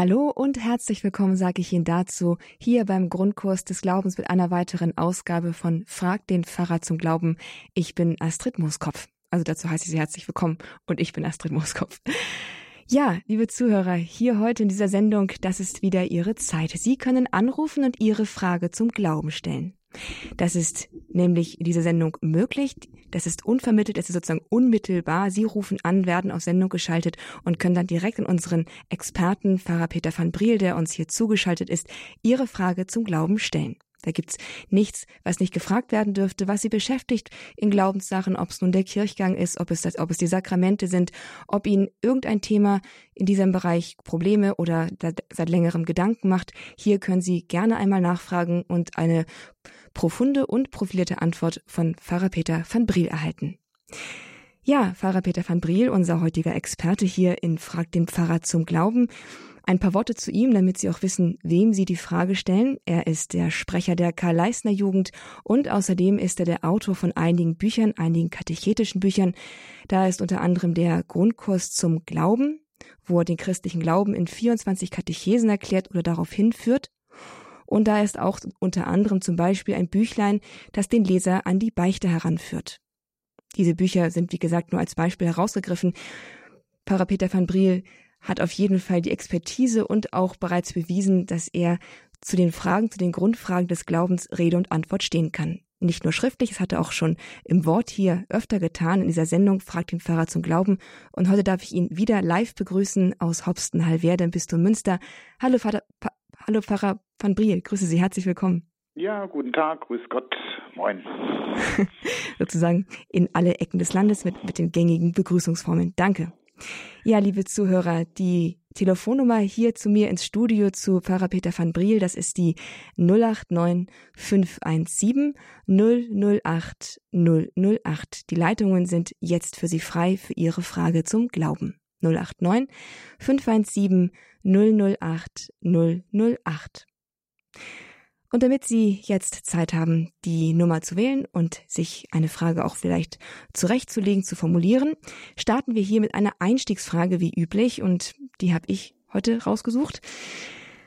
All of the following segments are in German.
Hallo und herzlich willkommen, sage ich Ihnen dazu, hier beim Grundkurs des Glaubens mit einer weiteren Ausgabe von Frag den Pfarrer zum Glauben. Ich bin Astrid Mooskopf. Also dazu heiße ich Sie herzlich willkommen und ich bin Astrid Mooskopf. Ja, liebe Zuhörer, hier heute in dieser Sendung, das ist wieder Ihre Zeit. Sie können anrufen und Ihre Frage zum Glauben stellen. Das ist nämlich in dieser Sendung möglich. Das ist unvermittelt, es ist sozusagen unmittelbar. Sie rufen an, werden auf Sendung geschaltet und können dann direkt in unseren Experten, Pfarrer Peter van Briel, der uns hier zugeschaltet ist, Ihre Frage zum Glauben stellen. Da gibt's nichts, was nicht gefragt werden dürfte, was sie beschäftigt in Glaubenssachen, ob es nun der Kirchgang ist, ob es, das, ob es die Sakramente sind, ob ihnen irgendein Thema in diesem Bereich Probleme oder seit längerem Gedanken macht. Hier können Sie gerne einmal nachfragen und eine profunde und profilierte Antwort von Pfarrer Peter van Briel erhalten. Ja, Pfarrer Peter van Briel, unser heutiger Experte hier in Frag den Pfarrer zum Glauben. Ein paar Worte zu ihm, damit Sie auch wissen, wem Sie die Frage stellen. Er ist der Sprecher der Karl-Leisner Jugend und außerdem ist er der Autor von einigen Büchern, einigen katechetischen Büchern. Da ist unter anderem der Grundkurs zum Glauben, wo er den christlichen Glauben in 24 Katechesen erklärt oder darauf hinführt. Und da ist auch unter anderem zum Beispiel ein Büchlein, das den Leser an die Beichte heranführt. Diese Bücher sind, wie gesagt, nur als Beispiel herausgegriffen. Pfarrer Peter van Briel hat auf jeden Fall die Expertise und auch bereits bewiesen, dass er zu den Fragen, zu den Grundfragen des Glaubens Rede und Antwort stehen kann. Nicht nur schriftlich, es hat er auch schon im Wort hier öfter getan in dieser Sendung Fragt den Pfarrer zum Glauben. Und heute darf ich ihn wieder live begrüßen aus Hopsten-Hallwerde im Bistum Münster. Hallo, Vater, pa, hallo Pfarrer van Briel, grüße Sie, herzlich willkommen. Ja, guten Tag, grüß Gott, moin. Sozusagen in alle Ecken des Landes mit, mit den gängigen Begrüßungsformeln. Danke. Ja, liebe Zuhörer, die Telefonnummer hier zu mir ins Studio zu Pfarrer Peter van Briel, das ist die 089 517 008 008. Die Leitungen sind jetzt für Sie frei für Ihre Frage zum Glauben. 089 517 008 008. Und damit Sie jetzt Zeit haben, die Nummer zu wählen und sich eine Frage auch vielleicht zurechtzulegen, zu formulieren, starten wir hier mit einer Einstiegsfrage wie üblich und die habe ich heute rausgesucht.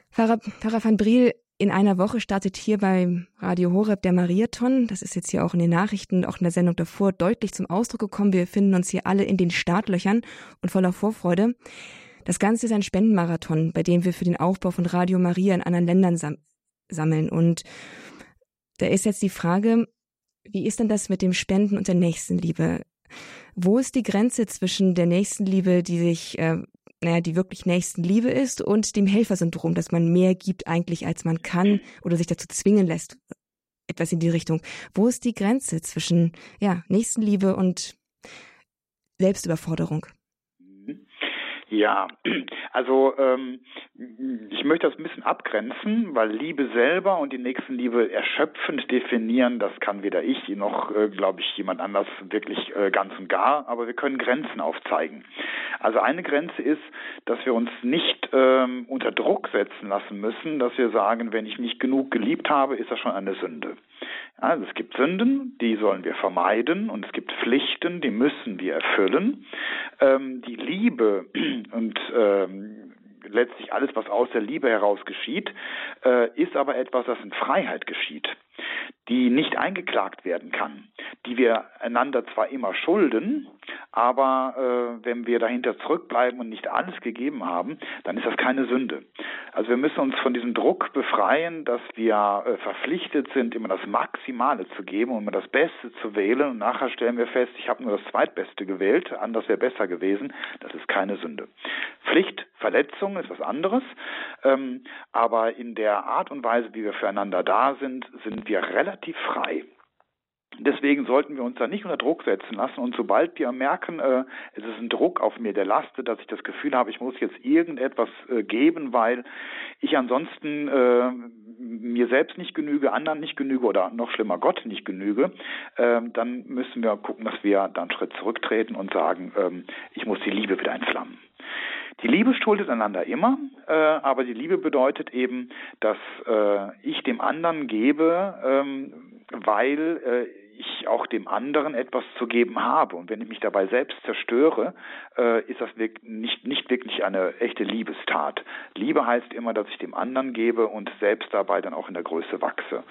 Pfarrer, Pfarrer van Briel, in einer Woche startet hier beim Radio Horeb der Mariathon. Das ist jetzt hier auch in den Nachrichten, auch in der Sendung davor deutlich zum Ausdruck gekommen. Wir finden uns hier alle in den Startlöchern und voller Vorfreude. Das Ganze ist ein Spendenmarathon, bei dem wir für den Aufbau von Radio Maria in anderen Ländern sammeln. Und da ist jetzt die Frage, wie ist denn das mit dem Spenden und der Nächstenliebe? Wo ist die Grenze zwischen der Nächstenliebe, die sich, äh, naja, die wirklich Nächstenliebe ist und dem Helfersyndrom, dass man mehr gibt eigentlich, als man kann oder sich dazu zwingen lässt? Etwas in die Richtung. Wo ist die Grenze zwischen, ja, Nächstenliebe und Selbstüberforderung? Ja, also ähm, ich möchte das ein bisschen abgrenzen, weil Liebe selber und die Nächstenliebe erschöpfend definieren, das kann weder ich noch, äh, glaube ich, jemand anders wirklich äh, ganz und gar, aber wir können Grenzen aufzeigen. Also eine Grenze ist, dass wir uns nicht ähm, unter Druck setzen lassen müssen, dass wir sagen, wenn ich nicht genug geliebt habe, ist das schon eine Sünde. Also es gibt Sünden, die sollen wir vermeiden und es gibt Pflichten, die müssen wir erfüllen. Ähm, die Liebe und ähm, letztlich alles, was aus der Liebe heraus geschieht, äh, ist aber etwas, das in Freiheit geschieht die nicht eingeklagt werden kann, die wir einander zwar immer schulden, aber äh, wenn wir dahinter zurückbleiben und nicht alles gegeben haben, dann ist das keine Sünde. Also wir müssen uns von diesem Druck befreien, dass wir äh, verpflichtet sind, immer das Maximale zu geben und immer das Beste zu wählen und nachher stellen wir fest, ich habe nur das Zweitbeste gewählt, anders wäre besser gewesen. Das ist keine Sünde. Pflichtverletzung ist was anderes, ähm, aber in der Art und Weise, wie wir füreinander da sind, sind wir relativ frei. Deswegen sollten wir uns da nicht unter Druck setzen lassen. Und sobald wir merken, äh, es ist ein Druck auf mir, der lastet, dass ich das Gefühl habe, ich muss jetzt irgendetwas äh, geben, weil ich ansonsten äh, mir selbst nicht genüge, anderen nicht genüge oder noch schlimmer Gott nicht genüge, äh, dann müssen wir gucken, dass wir dann einen Schritt zurücktreten und sagen, äh, ich muss die Liebe wieder entflammen. Die Liebe schuldet einander immer, äh, aber die Liebe bedeutet eben, dass äh, ich dem anderen gebe, ähm, weil äh, ich auch dem anderen etwas zu geben habe. Und wenn ich mich dabei selbst zerstöre, äh, ist das nicht, nicht wirklich eine echte Liebestat. Liebe heißt immer, dass ich dem anderen gebe und selbst dabei dann auch in der Größe wachse.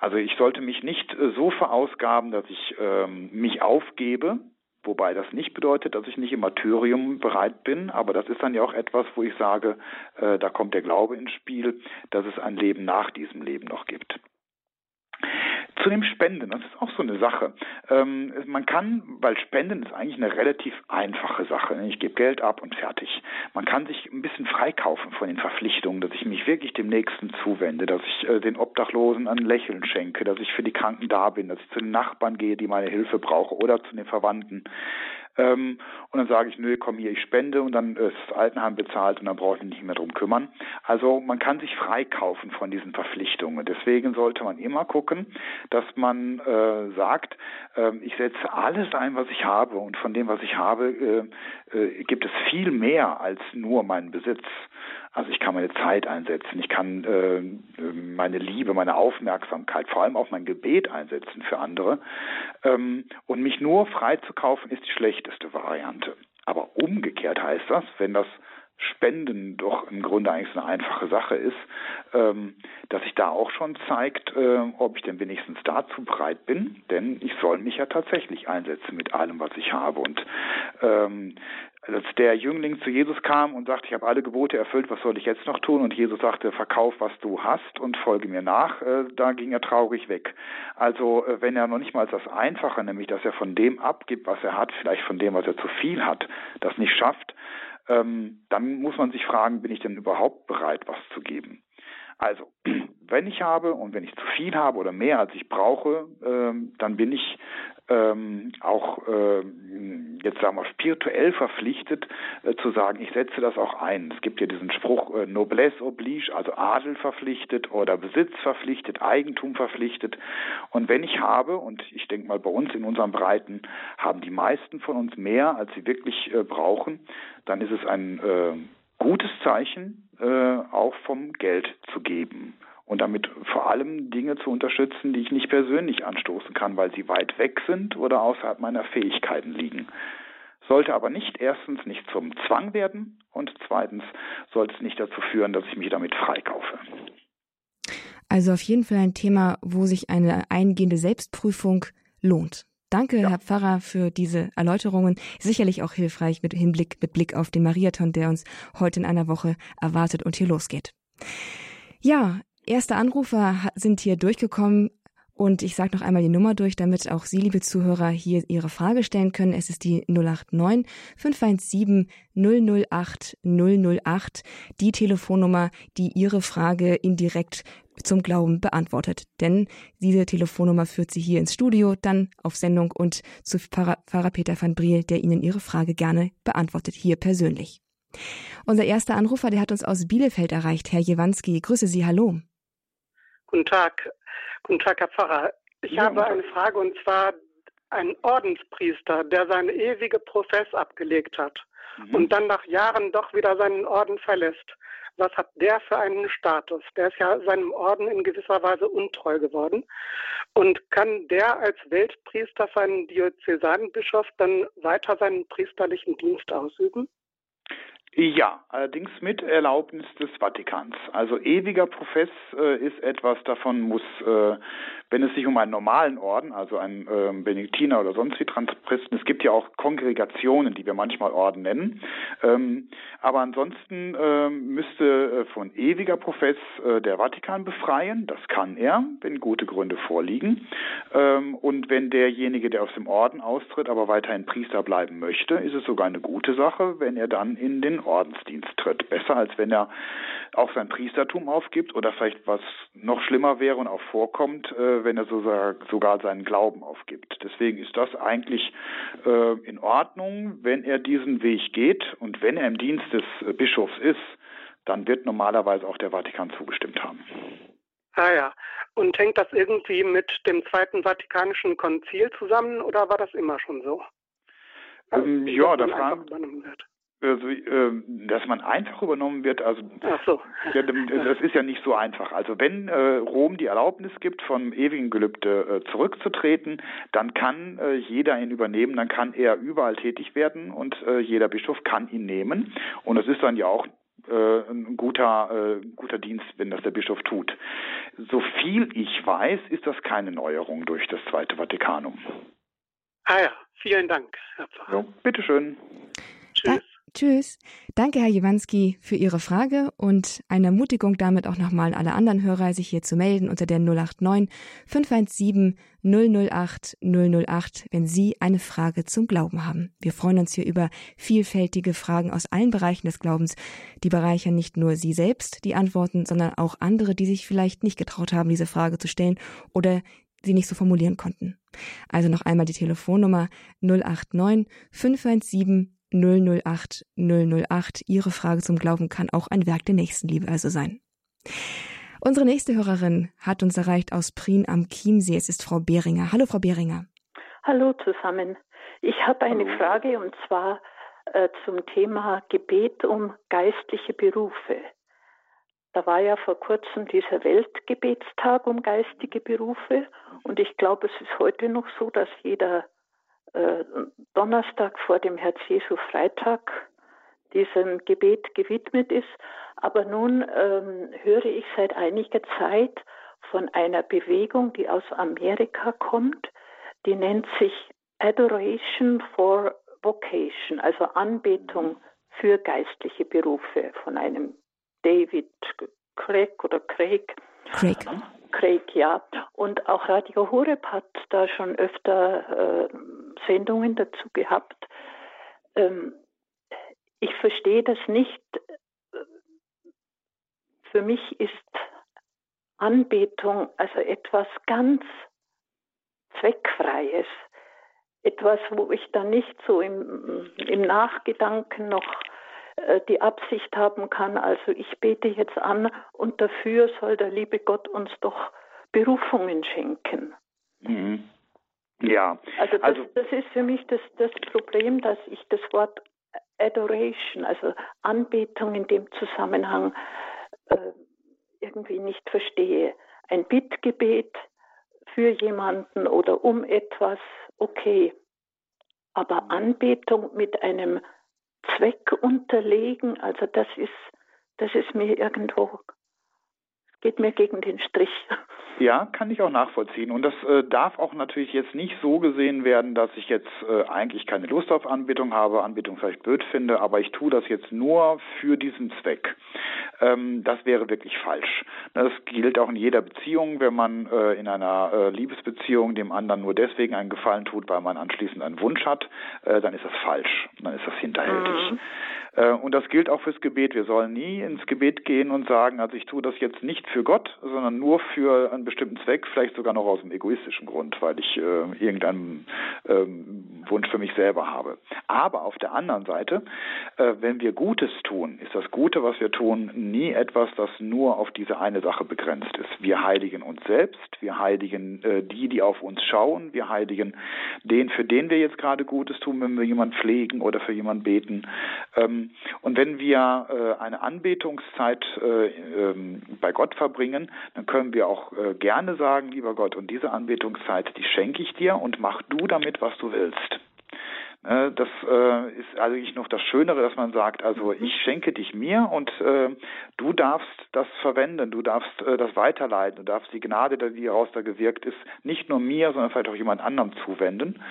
Also ich sollte mich nicht äh, so verausgaben, dass ich ähm, mich aufgebe, Wobei das nicht bedeutet, dass ich nicht im Martyrium bereit bin, aber das ist dann ja auch etwas, wo ich sage, äh, da kommt der Glaube ins Spiel, dass es ein Leben nach diesem Leben noch gibt. Zu dem Spenden, das ist auch so eine Sache. Ähm, man kann, weil Spenden ist eigentlich eine relativ einfache Sache. Ich gebe Geld ab und fertig. Man kann sich ein bisschen freikaufen von den Verpflichtungen, dass ich mich wirklich dem Nächsten zuwende, dass ich äh, den Obdachlosen ein Lächeln schenke, dass ich für die Kranken da bin, dass ich zu den Nachbarn gehe, die meine Hilfe brauchen oder zu den Verwandten. Ähm, und dann sage ich, nö, komm hier, ich spende und dann ist das Altenheim bezahlt und dann brauche ich mich nicht mehr drum kümmern. Also man kann sich freikaufen von diesen Verpflichtungen. Deswegen sollte man immer gucken, dass man äh, sagt, äh, ich setze alles ein, was ich habe und von dem, was ich habe, äh, äh, gibt es viel mehr als nur meinen Besitz. Also ich kann meine Zeit einsetzen, ich kann äh, meine Liebe, meine Aufmerksamkeit, vor allem auch mein Gebet einsetzen für andere. Ähm, und mich nur freizukaufen ist die schlechteste Variante. Aber umgekehrt heißt das, wenn das Spenden doch im Grunde eigentlich eine einfache Sache ist, ähm, dass sich da auch schon zeigt, äh, ob ich denn wenigstens dazu bereit bin, denn ich soll mich ja tatsächlich einsetzen mit allem, was ich habe. Und ähm, als der Jüngling zu Jesus kam und sagte, ich habe alle Gebote erfüllt, was soll ich jetzt noch tun? Und Jesus sagte, verkauf, was du hast und folge mir nach, äh, da ging er traurig weg. Also äh, wenn er noch nicht mal das Einfache, nämlich dass er von dem abgibt, was er hat, vielleicht von dem, was er zu viel hat, das nicht schafft, ähm, dann muss man sich fragen, bin ich denn überhaupt bereit, was zu geben? Also, wenn ich habe und wenn ich zu viel habe oder mehr als ich brauche, ähm, dann bin ich ähm, auch äh, jetzt sagen wir spirituell verpflichtet äh, zu sagen, ich setze das auch ein. Es gibt ja diesen Spruch äh, Noblesse oblige, also Adel verpflichtet oder Besitz verpflichtet, Eigentum verpflichtet. Und wenn ich habe, und ich denke mal bei uns in unseren Breiten haben die meisten von uns mehr, als sie wirklich äh, brauchen, dann ist es ein äh, gutes Zeichen, äh, auch vom Geld zu geben und damit vor allem Dinge zu unterstützen, die ich nicht persönlich anstoßen kann, weil sie weit weg sind oder außerhalb meiner Fähigkeiten liegen. Sollte aber nicht erstens nicht zum Zwang werden und zweitens sollte es nicht dazu führen, dass ich mich damit freikaufe. Also auf jeden Fall ein Thema, wo sich eine eingehende Selbstprüfung lohnt. Danke, ja. Herr Pfarrer, für diese Erläuterungen. Sicherlich auch hilfreich mit Hinblick, mit Blick auf den Mariathon, der uns heute in einer Woche erwartet und hier losgeht. Ja, erste Anrufer sind hier durchgekommen. Und ich sage noch einmal die Nummer durch, damit auch Sie, liebe Zuhörer, hier Ihre Frage stellen können. Es ist die 089 517 008 008, die Telefonnummer, die Ihre Frage indirekt zum Glauben beantwortet. Denn diese Telefonnummer führt Sie hier ins Studio, dann auf Sendung und zu Pfarrer, Peter van Briel, der Ihnen Ihre Frage gerne beantwortet, hier persönlich. Unser erster Anrufer, der hat uns aus Bielefeld erreicht, Herr Jewanski. Grüße Sie, hallo. Guten Tag. Guten Tag, Herr Pfarrer. Ich ja, habe eine Frage und zwar ein Ordenspriester, der seine ewige Profess abgelegt hat mhm. und dann nach Jahren doch wieder seinen Orden verlässt was hat der für einen Status? Der ist ja seinem Orden in gewisser Weise untreu geworden. Und kann der als Weltpriester seinen Diözesanbischof dann weiter seinen priesterlichen Dienst ausüben? Ja, allerdings mit Erlaubnis des Vatikans. Also ewiger Profess äh, ist etwas, davon muss, äh, wenn es sich um einen normalen Orden, also einen äh, Benediktiner oder sonst wie Transpristen, es gibt ja auch Kongregationen, die wir manchmal Orden nennen, ähm, aber ansonsten ähm, müsste äh, von ewiger Profess äh, der Vatikan befreien. Das kann er, wenn gute Gründe vorliegen. Ähm, und wenn derjenige, der aus dem Orden austritt, aber weiterhin Priester bleiben möchte, ist es sogar eine gute Sache, wenn er dann in den Ordensdienst tritt. Besser als wenn er auch sein Priestertum aufgibt oder vielleicht was noch schlimmer wäre und auch vorkommt, äh, wenn er sogar, sogar seinen Glauben aufgibt. Deswegen ist das eigentlich äh, in Ordnung, wenn er diesen Weg geht und wenn er im Dienst des äh, Bischofs ist, dann wird normalerweise auch der Vatikan zugestimmt haben. Ah ja. Und hängt das irgendwie mit dem Zweiten Vatikanischen Konzil zusammen oder war das immer schon so? Ähm, ja, da fragen, also, dass man einfach übernommen wird, also so. das ist ja nicht so einfach. Also wenn äh, Rom die Erlaubnis gibt, vom ewigen Gelübde äh, zurückzutreten, dann kann jeder ihn übernehmen, dann kann er überall tätig werden und jeder Bischof kann ihn nehmen. Und das ist dann ja auch ein guter, äh, guter Dienst, wenn das der Bischof tut. So viel ich weiß, ist das keine Neuerung durch das Zweite Vatikanum. Ah ja, vielen Dank, Herr Pfarrer. Jo, bitteschön. Tschüss. Danke, Herr Jewanski, für Ihre Frage und eine Ermutigung damit auch nochmal alle anderen Hörer, sich hier zu melden unter der 089 517 008 008, wenn Sie eine Frage zum Glauben haben. Wir freuen uns hier über vielfältige Fragen aus allen Bereichen des Glaubens. Die bereichern nicht nur Sie selbst, die Antworten, sondern auch andere, die sich vielleicht nicht getraut haben, diese Frage zu stellen oder sie nicht so formulieren konnten. Also noch einmal die Telefonnummer 089 517 008 008. Ihre Frage zum Glauben kann auch ein Werk der Nächstenliebe also sein. Unsere nächste Hörerin hat uns erreicht aus Prien am Chiemsee. Es ist Frau Behringer. Hallo, Frau Behringer. Hallo zusammen. Ich habe eine Hallo. Frage und zwar äh, zum Thema Gebet um geistliche Berufe. Da war ja vor kurzem dieser Weltgebetstag um geistige Berufe und ich glaube, es ist heute noch so, dass jeder äh, Donnerstag vor dem Herz Jesu Freitag diesem Gebet gewidmet ist. Aber nun ähm, höre ich seit einiger Zeit von einer Bewegung, die aus Amerika kommt, die nennt sich Adoration for Vocation, also Anbetung für geistliche Berufe von einem David Craig oder Craig. Craig. Craig, ja. Und auch Radio Horeb hat da schon öfter äh, Sendungen dazu gehabt. Ähm, ich verstehe das nicht. Für mich ist Anbetung also etwas ganz Zweckfreies. Etwas, wo ich dann nicht so im, im Nachgedanken noch die Absicht haben kann, also ich bete jetzt an und dafür soll der liebe Gott uns doch Berufungen schenken. Mhm. Ja, Also das, Also- das ist für mich das, das Problem, dass ich das Wort Adoration, also Anbetung in dem Zusammenhang äh, irgendwie nicht verstehe. Ein Bittgebet für jemanden oder um etwas, okay. Aber Anbetung mit einem Zweck unterlegen, also das ist, das ist mir irgendwo, geht mir gegen den Strich. Ja, kann ich auch nachvollziehen. Und das äh, darf auch natürlich jetzt nicht so gesehen werden, dass ich jetzt äh, eigentlich keine Lust auf Anbetung habe, Anbetung vielleicht blöd finde, aber ich tue das jetzt nur für diesen Zweck. Ähm, das wäre wirklich falsch. Das gilt auch in jeder Beziehung, wenn man äh, in einer äh, Liebesbeziehung dem anderen nur deswegen einen Gefallen tut, weil man anschließend einen Wunsch hat, äh, dann ist das falsch. Dann ist das hinterhältig. Mhm. Äh, Und das gilt auch fürs Gebet. Wir sollen nie ins Gebet gehen und sagen, also ich tue das jetzt nicht für Gott, sondern nur für einen bestimmten Zweck, vielleicht sogar noch aus einem egoistischen Grund, weil ich äh, irgendeinen ähm, Wunsch für mich selber habe. Aber auf der anderen Seite, äh, wenn wir Gutes tun, ist das Gute, was wir tun, nie etwas, das nur auf diese eine Sache begrenzt ist. Wir heiligen uns selbst, wir heiligen äh, die, die auf uns schauen, wir heiligen den, für den wir jetzt gerade Gutes tun, wenn wir jemanden pflegen oder für jemanden beten. Ähm, und wenn wir äh, eine Anbetungszeit äh, ähm, bei Gott verbringen, dann können wir auch äh, gerne sagen, lieber Gott, und diese Anbetungszeit, die schenke ich dir und mach du damit, was du willst. Ne, Das äh, ist eigentlich noch das Schönere, dass man sagt, also ich schenke dich mir und äh, du darfst das verwenden, du darfst äh, das weiterleiten, du darfst die Gnade, die daraus da gewirkt ist, nicht nur mir, sondern vielleicht auch jemand anderem zuwenden.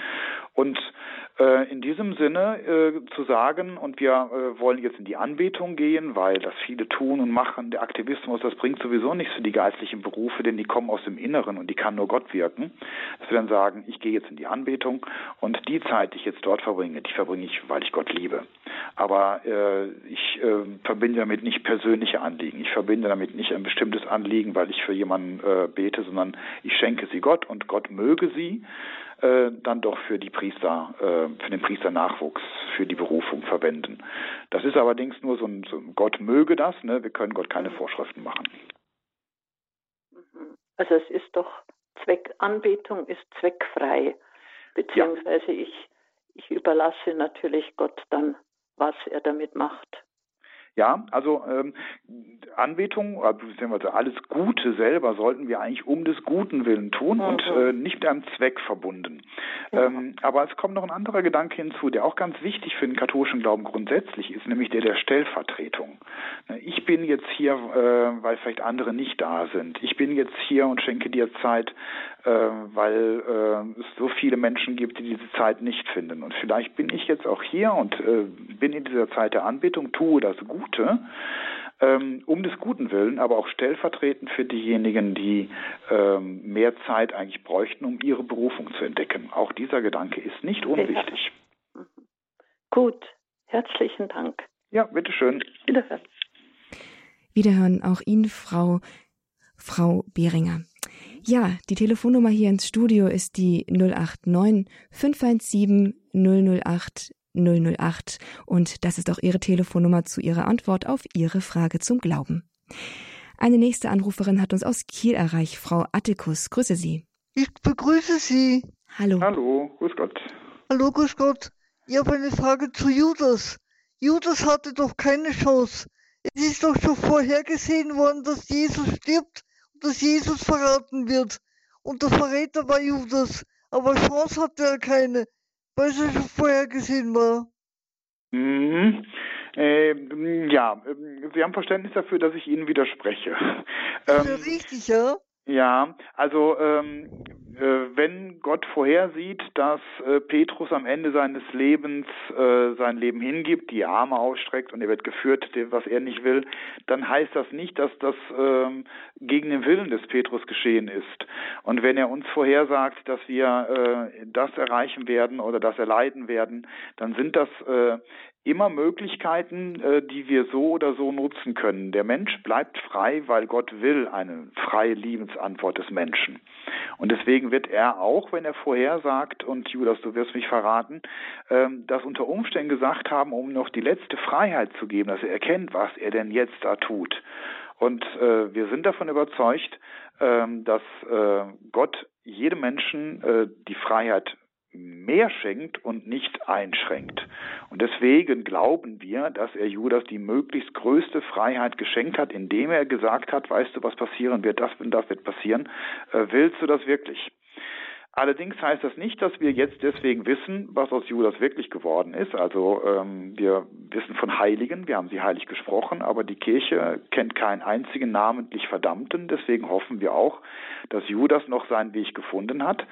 Und äh, in diesem Sinne äh, zu sagen, und wir äh, wollen jetzt in die Anbetung gehen, weil das viele tun und machen, der Aktivismus, das bringt sowieso nichts für die geistlichen Berufe, denn die kommen aus dem Inneren und die kann nur Gott wirken. Dass wir dann sagen, ich gehe jetzt in die Anbetung und die Zeit, die ich jetzt dort verbringe, die verbringe ich, weil ich Gott liebe. Aber äh, ich äh, verbinde damit nicht persönliche Anliegen. Ich verbinde damit nicht ein bestimmtes Anliegen, weil ich für jemanden äh, bete, sondern ich schenke sie Gott und Gott möge sie äh, dann doch für die Priester, äh, für den Priesternachwuchs, für die Berufung verwenden. Das ist allerdings nur so ein, so Gott möge das, ne? wir können Gott keine Vorschriften machen. Mhm. Also es ist doch Zweck, Anbetung ist zweckfrei, beziehungsweise ich, ich überlasse natürlich Gott dann was er damit macht. Ja, also ähm, Anbetung, also alles Gute selber sollten wir eigentlich um des Guten willen tun mhm. und äh, nicht mit einem Zweck verbunden. Ja. Ähm, aber es kommt noch ein anderer Gedanke hinzu, der auch ganz wichtig für den katholischen Glauben grundsätzlich ist, nämlich der der Stellvertretung. Ne, ich bin jetzt hier, äh, weil vielleicht andere nicht da sind. Ich bin jetzt hier und schenke dir Zeit, äh, weil äh, es so viele Menschen gibt, die diese Zeit nicht finden. Und vielleicht bin ich jetzt auch hier und äh, bin in dieser Zeit der Anbetung, tue das Gute ähm, um des Guten willen, aber auch stellvertretend für diejenigen, die ähm, mehr Zeit eigentlich bräuchten, um ihre Berufung zu entdecken. Auch dieser Gedanke ist nicht unwichtig. Ja. Gut, herzlichen Dank. Ja, bitteschön. Wiederhören. Wiederhören auch Ihnen, Frau, Frau Behringer. Ja, die Telefonnummer hier ins Studio ist die 089 517 008 008 und das ist auch Ihre Telefonnummer zu Ihrer Antwort auf Ihre Frage zum Glauben. Eine nächste Anruferin hat uns aus Kiel erreicht, Frau Attikus. Grüße Sie. Ich begrüße Sie. Hallo. Hallo, grüß Gott. Hallo, grüß Gott. Ich habe eine Frage zu Judas. Judas hatte doch keine Chance. Es ist doch schon vorhergesehen worden, dass Jesus stirbt und dass Jesus verraten wird. Und der Verräter war Judas. Aber Chance hatte er keine weil es schon vorher gesehen war. Mhm. Äh, ja, Sie haben Verständnis dafür, dass ich Ihnen widerspreche. Ähm, ja richtig, ja? Ja, also ähm, äh, wenn Gott vorhersieht, dass äh, Petrus am Ende seines Lebens äh, sein Leben hingibt, die Arme ausstreckt und er wird geführt, was er nicht will, dann heißt das nicht, dass das ähm, gegen den Willen des Petrus geschehen ist. Und wenn er uns vorhersagt, dass wir äh, das erreichen werden oder das erleiden werden, dann sind das äh, immer Möglichkeiten, äh, die wir so oder so nutzen können. Der Mensch bleibt frei, weil Gott will eine freie Liebensantwort des Menschen. Und deswegen wird er auch, wenn er vorher sagt, und Judas, du wirst mich verraten, ähm, das unter Umständen gesagt haben, um noch die letzte Freiheit zu geben, dass er erkennt, was er denn jetzt da tut. Und äh, wir sind davon überzeugt, ähm, dass äh, Gott jedem Menschen die Freiheit mehr schenkt und nicht einschränkt. Und deswegen glauben wir, dass er Judas die möglichst größte Freiheit geschenkt hat, indem er gesagt hat, weißt du, was passieren wird, das und das wird passieren, äh, willst du das wirklich? Allerdings heißt das nicht, dass wir jetzt deswegen wissen, was aus Judas wirklich geworden ist. Also ähm, wir wissen von Heiligen, wir haben sie heilig gesprochen, aber die Kirche kennt keinen einzigen namentlich Verdammten. Deswegen hoffen wir auch, dass Judas noch seinen Weg gefunden hat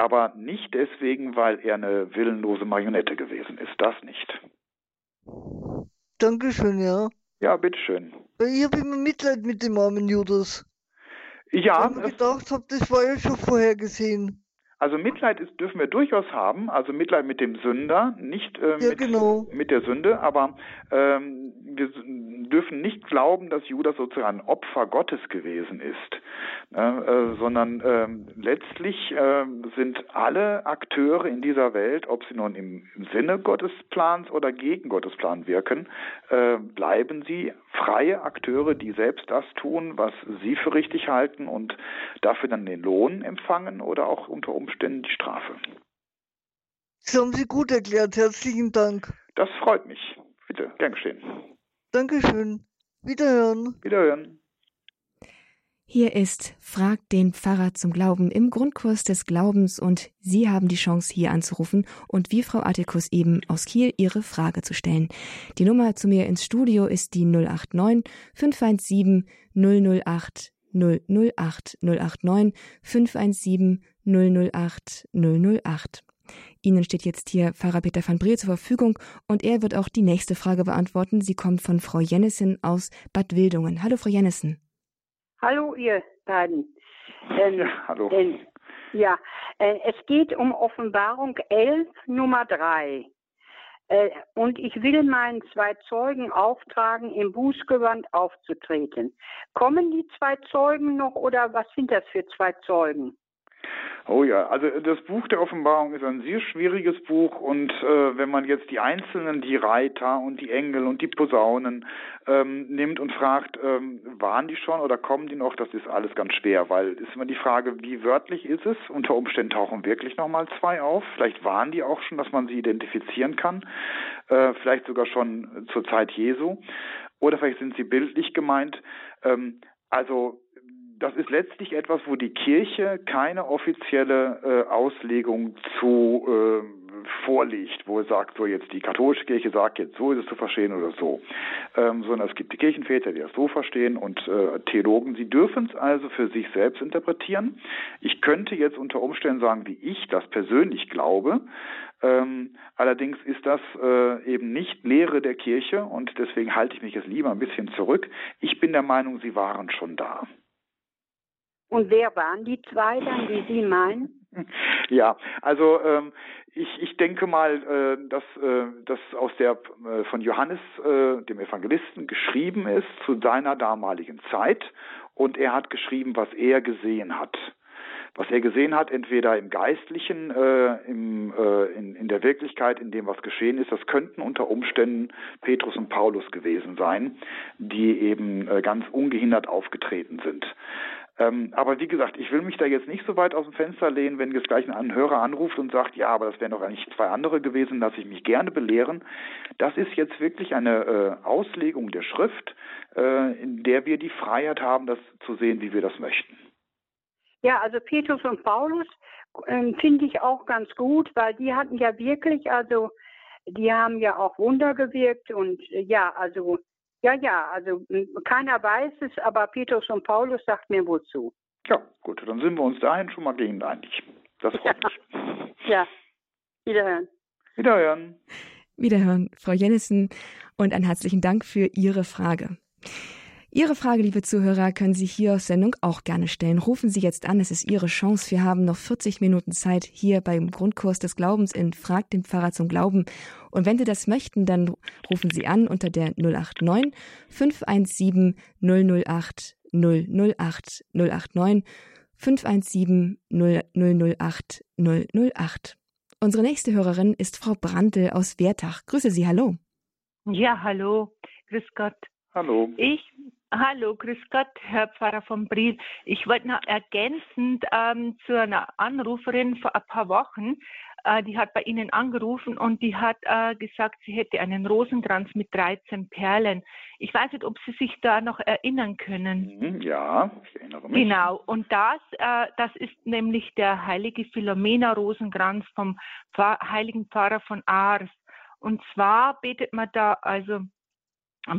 aber nicht deswegen, weil er eine willenlose Marionette gewesen ist. Das nicht. Dankeschön, ja. Ja, bitteschön. Ich habe immer Mitleid mit dem armen Judas. Ja. Weil ich gedacht habe, das war ja schon vorhergesehen. Also Mitleid ist, dürfen wir durchaus haben, also Mitleid mit dem Sünder, nicht äh, ja, mit, genau. mit der Sünde, aber ähm, wir dürfen nicht glauben, dass Judas sozusagen Opfer Gottes gewesen ist, äh, sondern äh, letztlich äh, sind alle Akteure in dieser Welt, ob sie nun im, im Sinne Gottes Plans oder gegen Gottes Plan wirken, äh, bleiben sie freie Akteure, die selbst das tun, was sie für richtig halten und dafür dann den Lohn empfangen oder auch unter Umständen die Strafe. Das haben Sie gut erklärt. Herzlichen Dank. Das freut mich. Bitte, gern geschehen. Dankeschön. Wiederhören. Wiederhören. Hier ist Frag den Pfarrer zum Glauben im Grundkurs des Glaubens und Sie haben die Chance, hier anzurufen und wie Frau Attikus eben aus Kiel Ihre Frage zu stellen. Die Nummer zu mir ins Studio ist die 089 517 008 008 089 517 008 008. Ihnen steht jetzt hier Pfarrer Peter van Bree zur Verfügung und er wird auch die nächste Frage beantworten. Sie kommt von Frau Jennissen aus Bad Wildungen. Hallo, Frau Jennissen. Hallo, ihr beiden. Ähm, ja, hallo. Ähm, ja, äh, es geht um Offenbarung 11, Nummer 3. Äh, und ich will meinen zwei Zeugen auftragen, im Bußgewand aufzutreten. Kommen die zwei Zeugen noch oder was sind das für zwei Zeugen? Oh ja, also das Buch der Offenbarung ist ein sehr schwieriges Buch und äh, wenn man jetzt die Einzelnen, die Reiter und die Engel und die Posaunen ähm, nimmt und fragt, ähm, waren die schon oder kommen die noch, das ist alles ganz schwer, weil ist immer die Frage, wie wörtlich ist es? Unter Umständen tauchen wirklich nochmal zwei auf. Vielleicht waren die auch schon, dass man sie identifizieren kann, äh, vielleicht sogar schon zur Zeit Jesu oder vielleicht sind sie bildlich gemeint. Ähm, also das ist letztlich etwas, wo die Kirche keine offizielle äh, Auslegung zu äh, vorliegt, wo es sagt, so jetzt die katholische Kirche sagt jetzt so ist es zu verstehen oder so, ähm, sondern es gibt die Kirchenväter, die das so verstehen und äh, Theologen, sie dürfen es also für sich selbst interpretieren. Ich könnte jetzt unter Umständen sagen, wie ich das persönlich glaube, ähm, allerdings ist das äh, eben nicht Lehre der Kirche und deswegen halte ich mich jetzt lieber ein bisschen zurück. Ich bin der Meinung, sie waren schon da. Und wer waren die zwei dann, die Sie meinen? Ja, also ähm, ich, ich denke mal, äh, dass äh, das aus der äh, von Johannes, äh, dem Evangelisten, geschrieben ist zu seiner damaligen Zeit und er hat geschrieben, was er gesehen hat. Was er gesehen hat, entweder im Geistlichen, äh, im, äh, in, in der Wirklichkeit, in dem, was geschehen ist, das könnten unter Umständen Petrus und Paulus gewesen sein, die eben äh, ganz ungehindert aufgetreten sind. Ähm, aber wie gesagt, ich will mich da jetzt nicht so weit aus dem Fenster lehnen, wenn jetzt gleich ein Hörer anruft und sagt, ja, aber das wären doch eigentlich zwei andere gewesen, lasse ich mich gerne belehren. Das ist jetzt wirklich eine äh, Auslegung der Schrift, äh, in der wir die Freiheit haben, das zu sehen, wie wir das möchten. Ja, also Petrus und Paulus äh, finde ich auch ganz gut, weil die hatten ja wirklich, also die haben ja auch Wunder gewirkt und äh, ja, also ja, ja, also keiner weiß es, aber Petrus und Paulus sagt mir wozu. Ja, gut, dann sind wir uns dahin schon mal gegen einig. Das freut ja. mich. Ja, wiederhören. Wiederhören. Wiederhören, Frau Jennissen, und einen herzlichen Dank für Ihre Frage. Ihre Frage, liebe Zuhörer, können Sie hier aus Sendung auch gerne stellen. Rufen Sie jetzt an, es ist Ihre Chance. Wir haben noch 40 Minuten Zeit hier beim Grundkurs des Glaubens in Frag den Pfarrer zum Glauben. Und wenn Sie das möchten, dann rufen Sie an unter der 089 517 008 008 089 517 008 008. Unsere nächste Hörerin ist Frau Brandl aus Wertach. Grüße Sie, hallo. Ja, hallo. Grüß Gott. Hallo. Ich Hallo, grüß Gott, Herr Pfarrer von Briel. Ich wollte noch ergänzend ähm, zu einer Anruferin vor ein paar Wochen, äh, die hat bei Ihnen angerufen und die hat äh, gesagt, sie hätte einen Rosenkranz mit 13 Perlen. Ich weiß nicht, ob Sie sich da noch erinnern können. Mhm, ja, ich erinnere mich. Genau, und das, äh, das ist nämlich der heilige Philomena Rosenkranz vom Pfarr heiligen Pfarrer von Ars. Und zwar betet man da also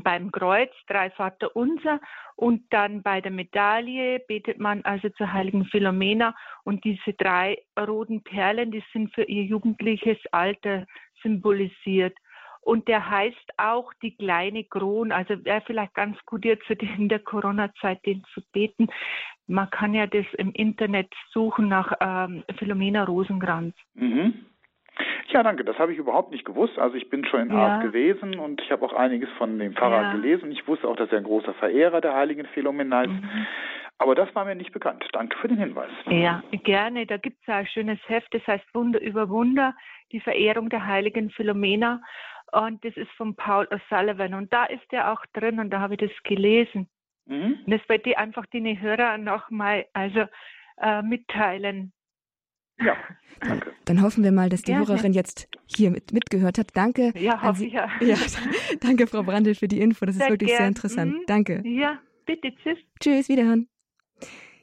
beim Kreuz drei Vater unser und dann bei der Medaille betet man also zur heiligen Philomena und diese drei roten Perlen, die sind für ihr jugendliches Alter symbolisiert. Und der heißt auch die kleine Kron. Also wäre vielleicht ganz gut jetzt in der Corona-Zeit den zu beten. Man kann ja das im Internet suchen nach ähm, Philomena Rosenkranz. Mhm. Ja, danke. Das habe ich überhaupt nicht gewusst. Also ich bin schon in ja. Art gewesen und ich habe auch einiges von dem Pfarrer ja. gelesen. Ich wusste auch, dass er ein großer Verehrer der heiligen Philomena ist. Mhm. Aber das war mir nicht bekannt. Danke für den Hinweis. Ja, gerne. Da gibt es ein schönes Heft, das heißt Wunder über Wunder, die Verehrung der heiligen Philomena. Und das ist von Paul O'Sullivan. Und da ist er auch drin und da habe ich das gelesen. Mhm. Und das wollte ich einfach den Hörer nochmal also, äh, mitteilen. Ja, danke. Dann hoffen wir mal, dass die Gerne. Hörerin jetzt hier mit, mitgehört hat. Danke. Ja, hoffe ich ja. ja. Danke, Frau Brandl, für die Info. Das ist sehr wirklich gern. sehr interessant. Mhm. Danke. Ja, bitte. Tschüss. Tschüss, wiederhören.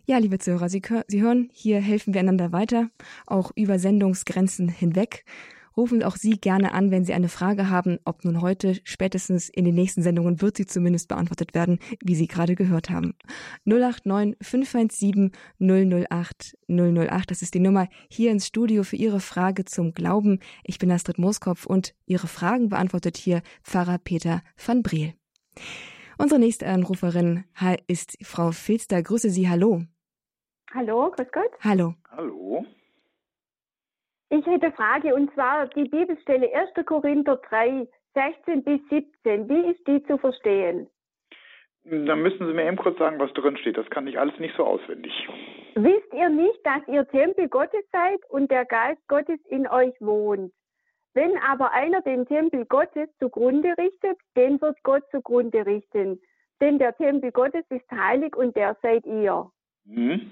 Ja, liebe Zuhörer, Sie, Sie hören, hier helfen wir einander weiter, auch über Sendungsgrenzen hinweg. Rufen auch Sie gerne an, wenn Sie eine Frage haben, ob nun heute, spätestens in den nächsten Sendungen wird sie zumindest beantwortet werden, wie Sie gerade gehört haben. 089 517 008 008, das ist die Nummer hier ins Studio für Ihre Frage zum Glauben. Ich bin Astrid Mooskopf und Ihre Fragen beantwortet hier Pfarrer Peter van Briel. Unsere nächste Anruferin ist Frau Filster. Grüße Sie, hallo. Hallo, grüß Gott. Hallo. Hallo. Ich hätte eine Frage und zwar die Bibelstelle 1. Korinther 3, 16 bis 17. Wie ist die zu verstehen? Dann müssen Sie mir eben kurz sagen, was drin steht. Das kann ich alles nicht so auswendig. Wisst ihr nicht, dass ihr Tempel Gottes seid und der Geist Gottes in euch wohnt? Wenn aber einer den Tempel Gottes zugrunde richtet, den wird Gott zugrunde richten. Denn der Tempel Gottes ist heilig und der seid ihr. Mhm.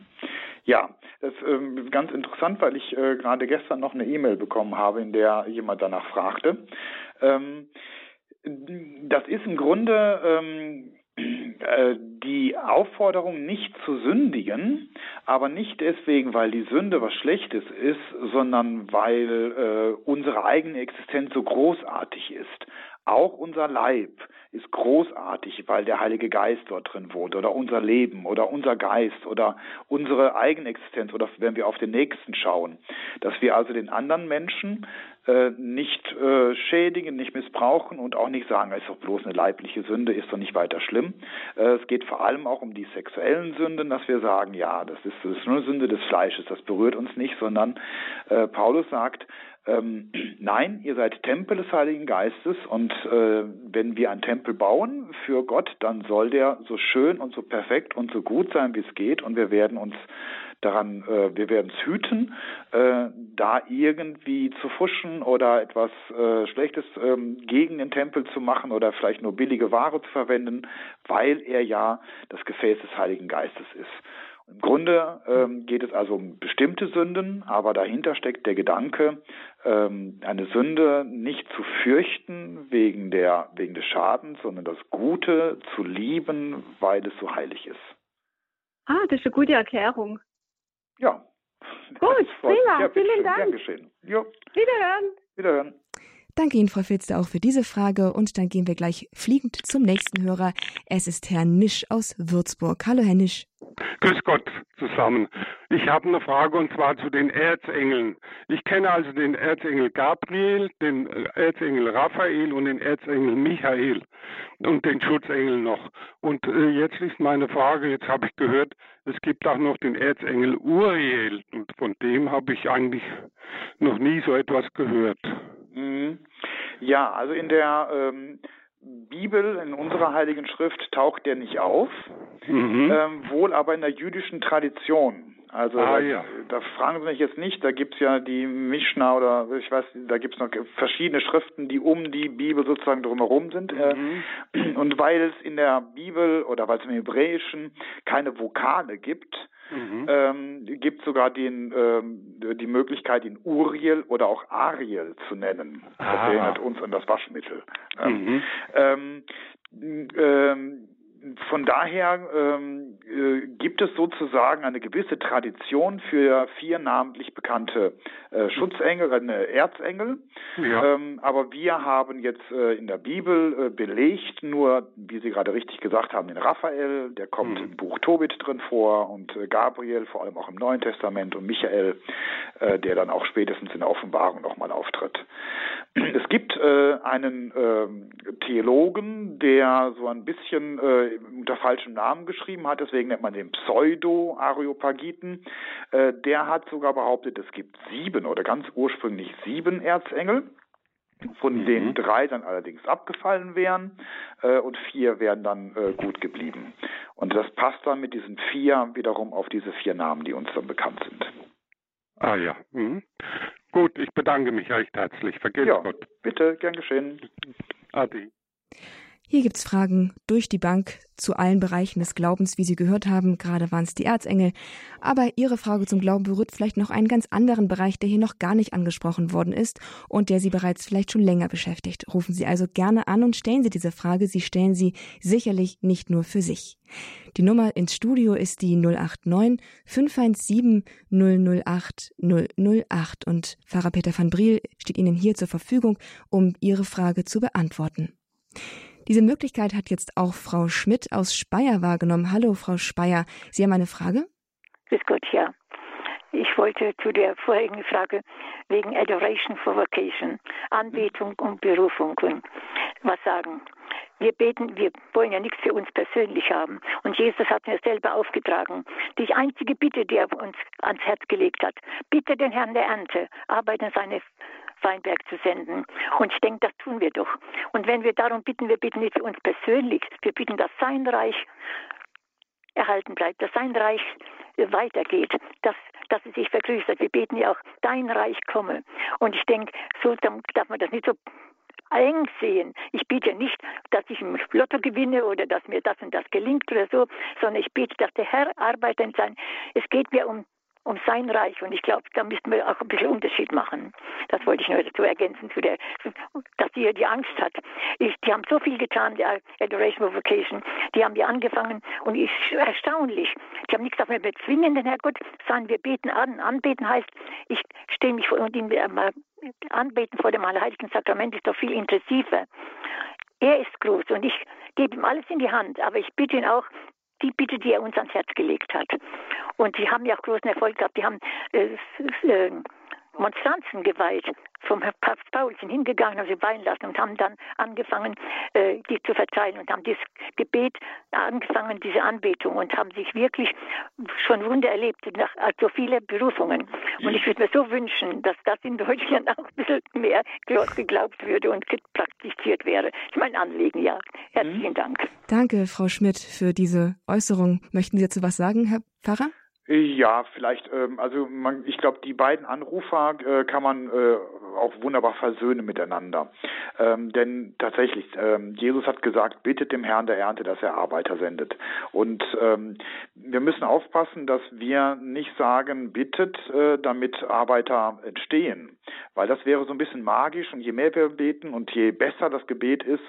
Ja, das ist ähm, ganz interessant, weil ich äh, gerade gestern noch eine E-Mail bekommen habe, in der jemand danach fragte. Ähm, das ist im Grunde ähm, äh, die Aufforderung, nicht zu sündigen, aber nicht deswegen, weil die Sünde was Schlechtes ist, sondern weil äh, unsere eigene Existenz so großartig ist. Auch unser Leib ist großartig, weil der Heilige Geist dort drin wohnt oder unser Leben oder unser Geist oder unsere eigene Existenz oder wenn wir auf den Nächsten schauen, dass wir also den anderen Menschen äh, nicht äh, schädigen, nicht missbrauchen und auch nicht sagen, es ist doch bloß eine leibliche Sünde, ist doch nicht weiter schlimm. Äh, es geht vor allem auch um die sexuellen Sünden, dass wir sagen, ja, das ist, das ist nur eine Sünde des Fleisches, das berührt uns nicht, sondern äh, Paulus sagt, ähm, nein, ihr seid Tempel des Heiligen Geistes und äh, wenn wir einen Tempel bauen für Gott, dann soll der so schön und so perfekt und so gut sein, wie es geht und wir werden uns daran, äh, wir werden es hüten, äh, da irgendwie zu fuschen oder etwas äh, Schlechtes ähm, gegen den Tempel zu machen oder vielleicht nur billige Ware zu verwenden, weil er ja das Gefäß des Heiligen Geistes ist. Im Grunde ähm, geht es also um bestimmte Sünden, aber dahinter steckt der Gedanke, ähm, eine Sünde nicht zu fürchten wegen, der, wegen des Schadens, sondern das Gute zu lieben, weil es so heilig ist. Ah, das ist eine gute Erklärung. Ja. Gut, prima, ja, vielen schön, Dank. Gern geschehen. Jo. Wiederhören. Wiederhören. Danke Ihnen, Frau Filzte, auch für diese Frage. Und dann gehen wir gleich fliegend zum nächsten Hörer. Es ist Herr Nisch aus Würzburg. Hallo, Herr Nisch. Grüß Gott zusammen. Ich habe eine Frage und zwar zu den Erzengeln. Ich kenne also den Erzengel Gabriel, den Erzengel Raphael und den Erzengel Michael und den Schutzengel noch. Und äh, jetzt ist meine Frage, jetzt habe ich gehört, es gibt auch noch den Erzengel Uriel und von dem habe ich eigentlich noch nie so etwas gehört. Mhm. Ja, also in der ähm, Bibel, in unserer Heiligen Schrift, taucht der nicht auf, mhm. ähm, wohl aber in der jüdischen Tradition. Also ah, da, ja. da, fragen Sie mich jetzt nicht, da gibt's ja die Mishnah oder ich weiß, da gibt's noch verschiedene Schriften, die um die Bibel sozusagen drumherum sind. Äh, mhm. Und weil es in der Bibel oder weil es im Hebräischen keine Vokale gibt, Mhm. Ähm, gibt sogar den, ähm, die Möglichkeit, ihn Uriel oder auch Ariel zu nennen. Das ah. erinnert uns an das Waschmittel. Mhm. Ähm, ähm von daher ähm, äh, gibt es sozusagen eine gewisse Tradition für vier namentlich bekannte äh, Schutzengel, äh, Erzengel. Ja. Ähm, aber wir haben jetzt äh, in der Bibel äh, belegt nur, wie Sie gerade richtig gesagt haben, den Raphael, der kommt mhm. im Buch Tobit drin vor und äh, Gabriel, vor allem auch im Neuen Testament und Michael, äh, der dann auch spätestens in der Offenbarung nochmal auftritt. Es gibt äh, einen äh, Theologen, der so ein bisschen äh, unter falschem Namen geschrieben hat, deswegen nennt man den Pseudo-Areopagiten. Äh, der hat sogar behauptet, es gibt sieben oder ganz ursprünglich sieben Erzengel von mhm. denen drei dann allerdings abgefallen wären äh, und vier wären dann äh, gut geblieben. Und das passt dann mit diesen vier wiederum auf diese vier Namen, die uns dann bekannt sind. Ah ja. Mhm. Gut, ich bedanke mich recht herzlich. Vergiss ja, Gott. Bitte, gern geschehen. Adi. Hier gibt's Fragen durch die Bank zu allen Bereichen des Glaubens, wie Sie gehört haben. Gerade waren es die Erzengel. Aber Ihre Frage zum Glauben berührt vielleicht noch einen ganz anderen Bereich, der hier noch gar nicht angesprochen worden ist und der Sie bereits vielleicht schon länger beschäftigt. Rufen Sie also gerne an und stellen Sie diese Frage. Sie stellen sie sicherlich nicht nur für sich. Die Nummer ins Studio ist die 089 517 008 008 und Pfarrer Peter van Briel steht Ihnen hier zur Verfügung, um Ihre Frage zu beantworten. Diese Möglichkeit hat jetzt auch Frau Schmidt aus Speyer wahrgenommen. Hallo, Frau Speyer. Sie haben eine Frage? Grüß Gott, ja. Ich wollte zu der vorigen Frage wegen Adoration for Vocation, Anbetung und Berufung was sagen. Wir beten, wir wollen ja nichts für uns persönlich haben. Und Jesus hat mir selber aufgetragen. Die einzige Bitte, die er uns ans Herz gelegt hat, bitte den Herrn der Ernte, arbeite seine Weinberg zu senden. Und ich denke, das tun wir doch. Und wenn wir darum bitten, wir bitten nicht für uns persönlich, wir bitten, dass sein Reich erhalten bleibt, dass sein Reich weitergeht, dass, dass es sich vergrößert. Wir beten ja auch, dein Reich komme. Und ich denke, so darf man das nicht so eng sehen. Ich bete nicht, dass ich im Lotto gewinne oder dass mir das und das gelingt oder so, sondern ich bete, dass der Herr arbeitet in sein. Es geht mir um um sein Reich. Und ich glaube, da müssten wir auch ein bisschen Unterschied machen. Das wollte ich nur dazu ergänzen, zu der, dass sie die Angst hat. Ich, die haben so viel getan, der Adoration Vocation. Die haben wir angefangen und ist erstaunlich. Die haben nichts davon bezwingen, den Herrgott, sondern wir beten an. Anbeten heißt, ich stehe mich vor und ihn mal anbeten vor dem Allerheiligen Sakrament ist doch viel intensiver. Er ist groß und ich gebe ihm alles in die Hand, aber ich bitte ihn auch, die Bitte, die er uns ans Herz gelegt hat. Und die haben ja auch großen Erfolg gehabt. Die haben äh, äh, Monstranzen geweiht. Vom Papst Paul sind hingegangen, haben sie weihen lassen und haben dann angefangen, äh, die zu verteilen und haben dieses Gebet angefangen, diese Anbetung und haben sich wirklich schon Wunder erlebt, nach so viele Berufungen. Und ich würde mir so wünschen, dass das in Deutschland auch ein bisschen mehr geglaubt würde und praktiziert wäre. Das ist mein Anliegen, ja. Herzlichen mhm. Dank. Danke, Frau Schmidt, für diese Äußerung. Möchten Sie dazu was sagen, Herr Pfarrer? Ja, vielleicht. Ähm, also man, ich glaube, die beiden Anrufer äh, kann man äh, auch wunderbar versöhnen miteinander. Ähm, denn tatsächlich, ähm, Jesus hat gesagt, bittet dem Herrn der Ernte, dass er Arbeiter sendet. Und ähm, wir müssen aufpassen, dass wir nicht sagen, bittet, äh, damit Arbeiter entstehen. Weil das wäre so ein bisschen magisch und je mehr wir beten und je besser das Gebet ist,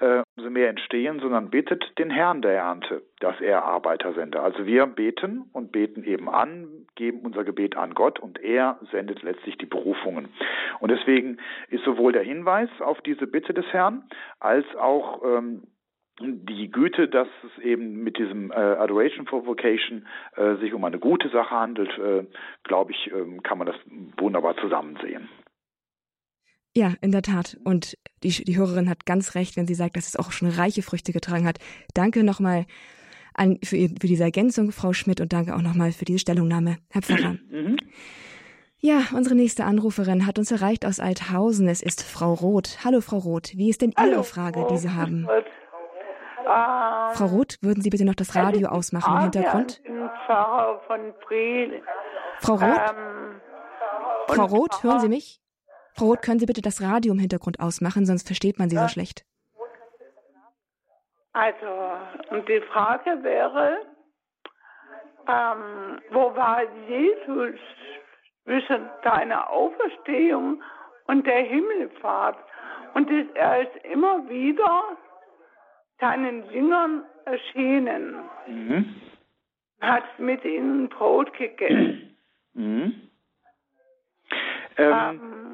äh, umso mehr entstehen, sondern bittet den Herrn der Ernte, dass er Arbeiter sende. Also wir beten und beten eben an, geben unser Gebet an Gott und er sendet letztlich die Berufungen. Und deswegen ist sowohl der Hinweis auf diese Bitte des Herrn als auch ähm, die Güte, dass es eben mit diesem äh, Adoration for Vocation äh, sich um eine gute Sache handelt, äh, glaube ich, ähm, kann man das wunderbar zusammen sehen. Ja, in der Tat. Und die, die Hörerin hat ganz recht, wenn sie sagt, dass es auch schon reiche Früchte getragen hat. Danke nochmal an, für, für diese Ergänzung, Frau Schmidt, und danke auch nochmal für diese Stellungnahme, Herr Pfarrer. Mhm. Ja, unsere nächste Anruferin hat uns erreicht aus Althausen. Es ist Frau Roth. Hallo, Frau Roth. Wie ist denn Ihre Hallo, Frage, Frau die Sie haben? Ähm, Frau Roth, würden Sie bitte noch das Radio ausmachen im Hintergrund? Pfarrer von Briel. Frau Roth? Ähm, Frau Roth, hören Sie mich? Frau Roth, können Sie bitte das Radio im Hintergrund ausmachen, sonst versteht man Sie so schlecht. Also, und die Frage wäre, ähm, wo war Jesus zwischen deiner Auferstehung und der Himmelfahrt? Und er ist immer wieder seinen Jüngern erschienen, mhm. hat mit ihnen Brot gegessen. Mhm. Ähm, ähm,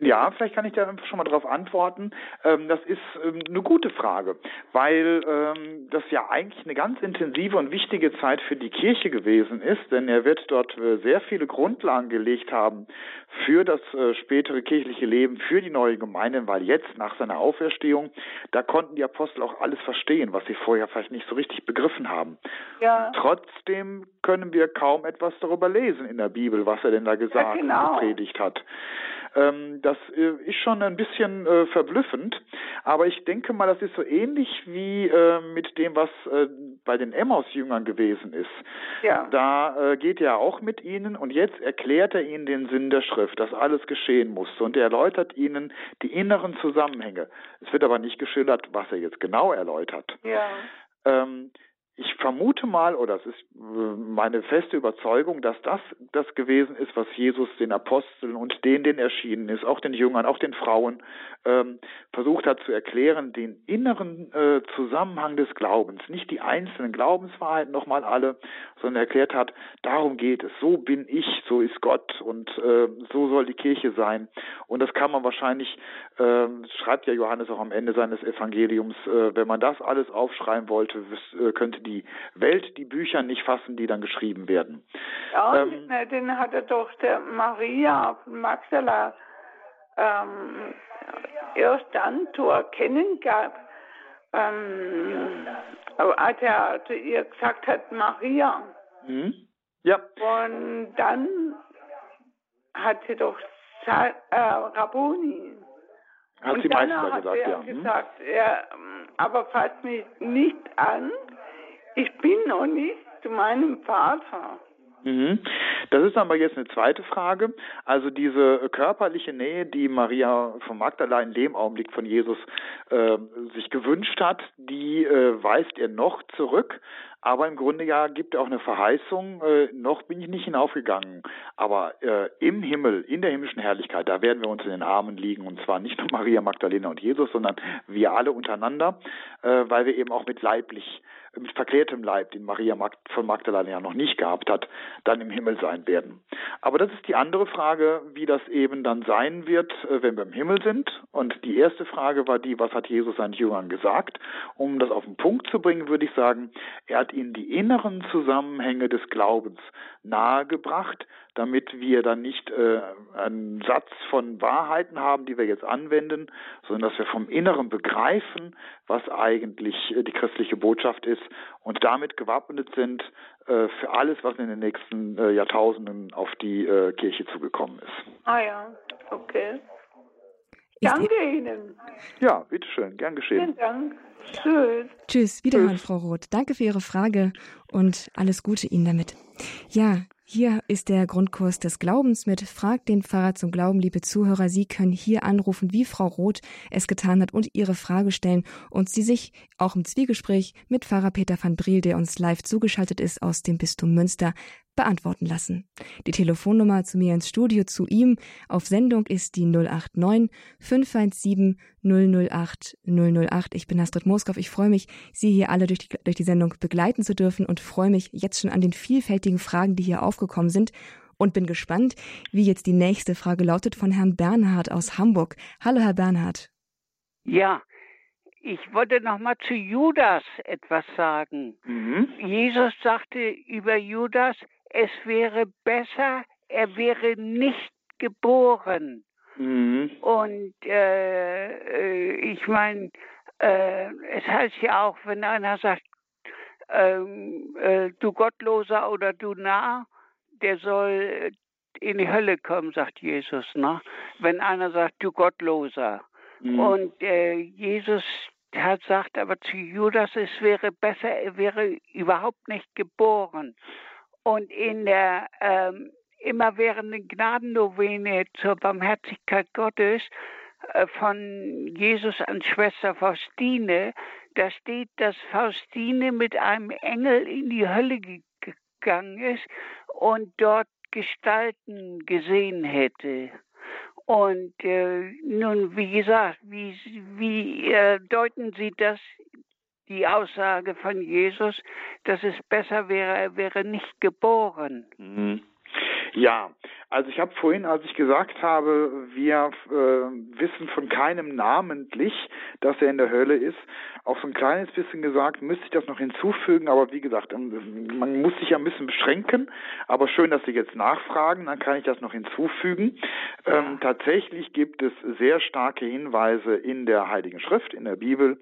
ja, vielleicht kann ich da schon mal darauf antworten. Ähm, das ist ähm, eine gute Frage, weil ähm, das ja eigentlich eine ganz intensive und wichtige Zeit für die Kirche gewesen ist, denn er wird dort äh, sehr viele Grundlagen gelegt haben für das äh, spätere kirchliche Leben, für die neue Gemeinde, weil jetzt nach seiner Auferstehung, da konnten die Apostel auch alles verstehen, was sie vorher vielleicht nicht so richtig begriffen haben. Ja. Trotzdem können wir kaum etwas darüber lesen in der Bibel, was er denn da gesagt ja, genau. und gepredigt hat. Ähm, das äh, ist schon ein bisschen äh, verblüffend, aber ich denke mal, das ist so ähnlich wie äh, mit dem, was äh, bei den Emmaus-Jüngern gewesen ist. Ja. Da äh, geht er auch mit ihnen und jetzt erklärt er ihnen den Sinn der Schrift, dass alles geschehen musste und er erläutert ihnen die inneren Zusammenhänge. Es wird aber nicht geschildert, was er jetzt genau erläutert. Ja. Ähm, ich vermute mal, oder es ist äh, meine feste Überzeugung, dass das das gewesen ist, was Jesus den Aposteln und denen, denen erschienen ist, auch den Jüngern, auch den Frauen, ähm, versucht hat zu erklären, den inneren äh, Zusammenhang des Glaubens, nicht die einzelnen Glaubenswahrheiten nochmal alle, sondern erklärt hat, darum geht es, so bin ich, so ist Gott und äh, so soll die Kirche sein. Und das kann man wahrscheinlich, schreibt ja Johannes auch am Ende seines Evangeliums, äh, wenn man das alles aufschreiben wollte, äh, könnte die Welt die Bücher nicht fassen, die dann geschrieben werden. Ja, ähm, den hatte doch der Maria von Magdala ähm, erst dann zu erkennen gab, ähm, als er zu ihr gesagt hat, Maria. Mhm. Ja. Und dann hat sie doch äh, Rabuni. Hat und sie Meister hat gesagt, er ja. Mhm. gesagt, er, aber fasst mich nicht an, ich bin noch nicht zu meinem Vater. Mhm. Das ist aber jetzt eine zweite Frage. Also diese körperliche Nähe, die Maria von Magdala in dem Augenblick von Jesus äh, sich gewünscht hat, die äh, weist er noch zurück. Aber im Grunde ja gibt er auch eine Verheißung, äh, noch bin ich nicht hinaufgegangen. Aber äh, im Himmel, in der himmlischen Herrlichkeit, da werden wir uns in den Armen liegen. Und zwar nicht nur Maria Magdalena und Jesus, sondern wir alle untereinander, äh, weil wir eben auch mit leiblich mit verklärtem Leib, den Maria von Magdalena ja noch nicht gehabt hat, dann im Himmel sein werden. Aber das ist die andere Frage, wie das eben dann sein wird, äh, wenn wir im Himmel sind. Und die erste Frage war die, was hat Jesus seinen Jüngern gesagt? Um das auf den Punkt zu bringen, würde ich sagen, er hat ihnen die inneren Zusammenhänge des Glaubens nahegebracht, damit wir dann nicht äh, einen Satz von Wahrheiten haben, die wir jetzt anwenden, sondern dass wir vom Inneren begreifen, was eigentlich äh, die christliche Botschaft ist und damit gewappnet sind äh, für alles, was in den nächsten äh, Jahrtausenden auf die äh, Kirche zugekommen ist. Ah ja, okay. Danke Ihnen. Ja, bitteschön, gern geschehen. Vielen Dank. Tschüss. Tschüss, wiederhören, Frau Roth. Danke für Ihre Frage und alles Gute Ihnen damit. Ja, hier ist der Grundkurs des Glaubens mit Frag den Pfarrer zum Glauben, liebe Zuhörer. Sie können hier anrufen, wie Frau Roth es getan hat und Ihre Frage stellen und Sie sich auch im Zwiegespräch mit Pfarrer Peter van Briel, der uns live zugeschaltet ist aus dem Bistum Münster, beantworten lassen. Die Telefonnummer zu mir ins Studio zu ihm auf Sendung ist die 089 517 008 008. Ich bin Astrid Moskow. Ich freue mich, Sie hier alle durch die, durch die Sendung begleiten zu dürfen und freue mich jetzt schon an den vielfältigen Fragen, die hier aufgekommen sind und bin gespannt, wie jetzt die nächste Frage lautet von Herrn Bernhard aus Hamburg. Hallo, Herr Bernhard. Ja, ich wollte noch mal zu Judas etwas sagen. Mhm. Jesus sagte über Judas, es wäre besser, er wäre nicht geboren. Mhm. Und äh, äh ich meine, äh, es heißt ja auch, wenn einer sagt, ähm, äh, du Gottloser oder du Narr, der soll in die Hölle kommen, sagt Jesus. Ne? Wenn einer sagt, du Gottloser. Mhm. Und äh, Jesus hat sagt aber zu Judas, es wäre besser, er wäre überhaupt nicht geboren und in der ähm, immerwährenden Gnadennovene zur Barmherzigkeit Gottes äh, von Jesus an Schwester Faustine, da steht, dass Faustine mit einem Engel in die Hölle gegangen ist und dort Gestalten gesehen hätte. Und äh, nun, wie gesagt, wie, wie äh, deuten Sie das die Aussage von Jesus, dass es besser wäre, er wäre nicht geboren. Mhm. Ja, also ich habe vorhin, als ich gesagt habe, wir äh, wissen von keinem namentlich, dass er in der Hölle ist, auch so ein kleines bisschen gesagt, müsste ich das noch hinzufügen, aber wie gesagt, ähm, man muss sich ja ein bisschen beschränken, aber schön, dass Sie jetzt nachfragen, dann kann ich das noch hinzufügen. Ähm, tatsächlich gibt es sehr starke Hinweise in der Heiligen Schrift, in der Bibel,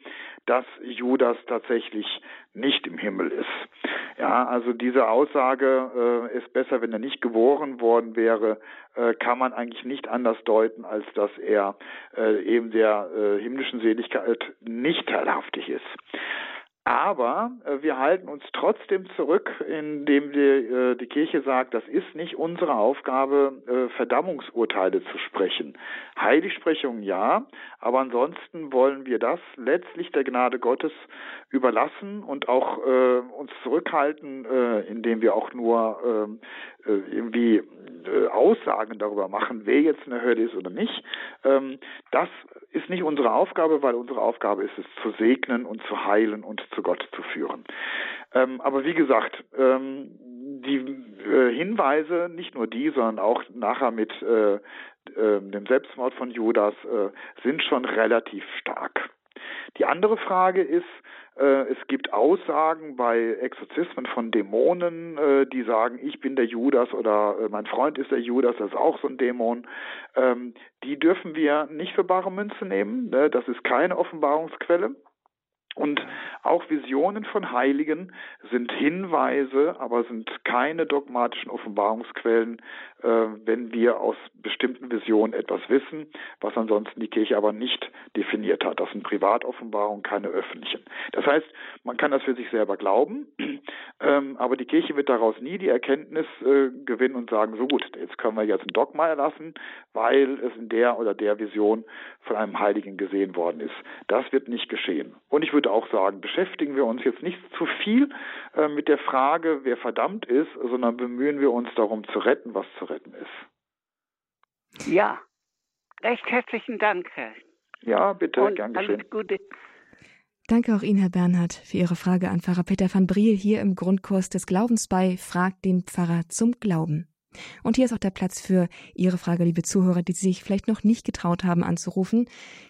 dass Judas tatsächlich nicht im Himmel ist. Ja, also diese Aussage äh, ist besser, wenn er nicht geboren worden wäre, äh, kann man eigentlich nicht anders deuten, als dass er äh, eben der äh, himmlischen Seligkeit nicht teilhaftig ist. Aber äh, wir halten uns trotzdem zurück, indem die, äh, die Kirche sagt, das ist nicht unsere Aufgabe, äh, Verdammungsurteile zu sprechen. Heiligsprechung ja, aber ansonsten wollen wir das letztlich der Gnade Gottes überlassen und auch äh, uns zurückhalten, äh, indem wir auch nur ähm, äh, irgendwie äh, Aussagen darüber machen, wer jetzt in der Hölle ist oder nicht. Ähm, das ist nicht unsere Aufgabe, weil unsere Aufgabe ist es zu segnen und zu heilen und zu Gott zu führen. Ähm, aber wie gesagt, ähm, die äh, Hinweise, nicht nur die, sondern auch nachher mit äh, äh, dem Selbstmord von Judas, äh, sind schon relativ stark. Die andere Frage ist, äh, es gibt Aussagen bei Exorzismen von Dämonen, äh, die sagen, ich bin der Judas oder äh, mein Freund ist der Judas, das ist auch so ein Dämon. Ähm, die dürfen wir nicht für bare Münze nehmen. Ne? Das ist keine Offenbarungsquelle. Und auch Visionen von Heiligen sind Hinweise, aber sind keine dogmatischen Offenbarungsquellen, äh, wenn wir aus bestimmten Visionen etwas wissen, was ansonsten die Kirche aber nicht definiert hat. Das sind Privatoffenbarungen, keine öffentlichen. Das heißt, man kann das für sich selber glauben, Ähm, aber die Kirche wird daraus nie die Erkenntnis äh, gewinnen und sagen, so gut, jetzt können wir jetzt ein Dogma erlassen, weil es in der oder der Vision von einem Heiligen gesehen worden ist. Das wird nicht geschehen. Und ich würde auch sagen, beschäftigen wir uns jetzt nicht zu viel äh, mit der Frage, wer verdammt ist, sondern bemühen wir uns darum zu retten, was zu retten ist. Ja, recht herzlichen Dank, Herr. Ja, bitte, Und gern geschehen. Alles Gute. Danke auch Ihnen, Herr Bernhard, für Ihre Frage an Pfarrer Peter van Briel hier im Grundkurs des Glaubens bei Fragt den Pfarrer zum Glauben. Und hier ist auch der Platz für Ihre Frage, liebe Zuhörer, die sich vielleicht noch nicht getraut haben anzurufen.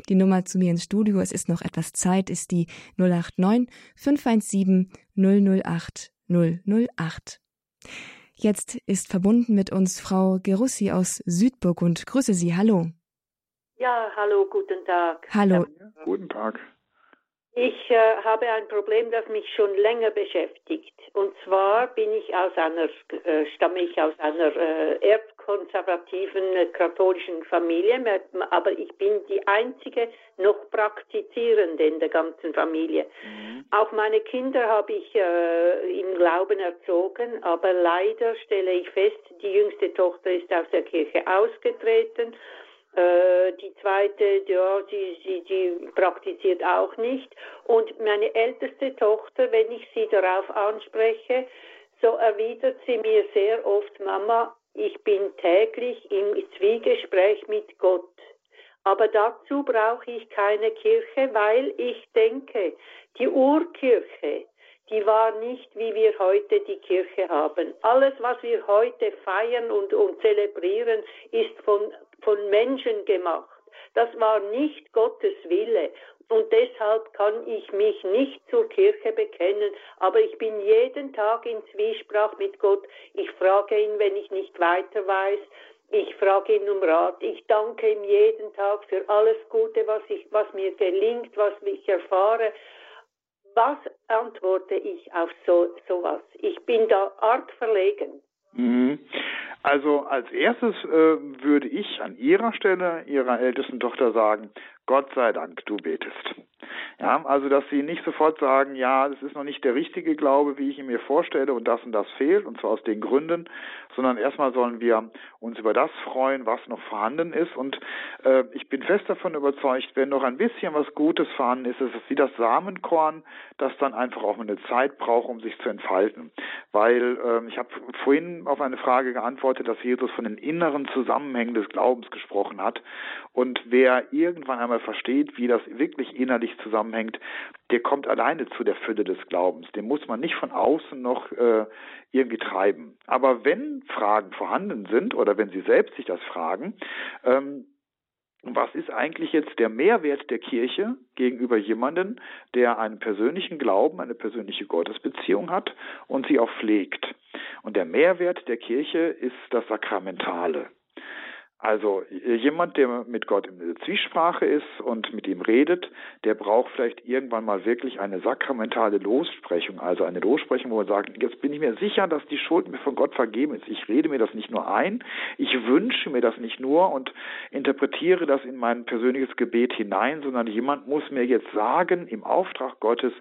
Die Nummer zu mir ins Studio, es ist noch etwas Zeit, ist die 089 517 008 008. Jetzt ist verbunden mit uns Frau Gerussi aus Südburg und grüße Sie. Hallo. Ja, hallo, guten Tag. Hallo. Ja, guten Tag. Ich äh, habe ein Problem, das mich schon länger beschäftigt. Und zwar bin ich aus einer, äh, stamme ich aus einer äh, erbkonservativen äh, katholischen Familie, aber ich bin die einzige noch praktizierende in der ganzen Familie. Mhm. Auch meine Kinder habe ich äh, im Glauben erzogen, aber leider stelle ich fest, die jüngste Tochter ist aus der Kirche ausgetreten die zweite, ja, die, die, die praktiziert auch nicht. Und meine älteste Tochter, wenn ich sie darauf anspreche, so erwidert sie mir sehr oft, Mama, ich bin täglich im Zwiegespräch mit Gott. Aber dazu brauche ich keine Kirche, weil ich denke, die Urkirche, die war nicht, wie wir heute die Kirche haben. Alles, was wir heute feiern und, und zelebrieren, ist von von Menschen gemacht. Das war nicht Gottes Wille. Und deshalb kann ich mich nicht zur Kirche bekennen, aber ich bin jeden Tag in Zwiesprach mit Gott. Ich frage ihn, wenn ich nicht weiter weiß. Ich frage ihn um Rat. Ich danke ihm jeden Tag für alles Gute, was, ich, was mir gelingt, was ich erfahre. Was antworte ich auf so sowas? Ich bin da arg verlegen. Mhm. Also als erstes äh, würde ich an Ihrer Stelle Ihrer ältesten Tochter sagen, Gott sei Dank, du betest. Ja, also dass sie nicht sofort sagen, ja, das ist noch nicht der richtige Glaube, wie ich ihn mir vorstelle und das und das fehlt und zwar aus den Gründen, sondern erstmal sollen wir uns über das freuen, was noch vorhanden ist und äh, ich bin fest davon überzeugt, wenn noch ein bisschen was Gutes vorhanden ist, ist es wie das Samenkorn, das dann einfach auch eine Zeit braucht, um sich zu entfalten. Weil äh, ich habe vorhin auf eine Frage geantwortet, dass Jesus von den inneren Zusammenhängen des Glaubens gesprochen hat und wer irgendwann einmal versteht, wie das wirklich innerlich zusammenhängt, der kommt alleine zu der Fülle des Glaubens. Den muss man nicht von außen noch äh, irgendwie treiben. Aber wenn Fragen vorhanden sind oder wenn Sie selbst sich das fragen, ähm, was ist eigentlich jetzt der Mehrwert der Kirche gegenüber jemandem, der einen persönlichen Glauben, eine persönliche Gottesbeziehung hat und sie auch pflegt? Und der Mehrwert der Kirche ist das Sakramentale. Also jemand, der mit Gott in Zwiesprache ist und mit ihm redet, der braucht vielleicht irgendwann mal wirklich eine sakramentale Lossprechung, also eine Lossprechung, wo er sagt, jetzt bin ich mir sicher, dass die Schuld mir von Gott vergeben ist. Ich rede mir das nicht nur ein, ich wünsche mir das nicht nur und interpretiere das in mein persönliches Gebet hinein, sondern jemand muss mir jetzt sagen, im Auftrag Gottes,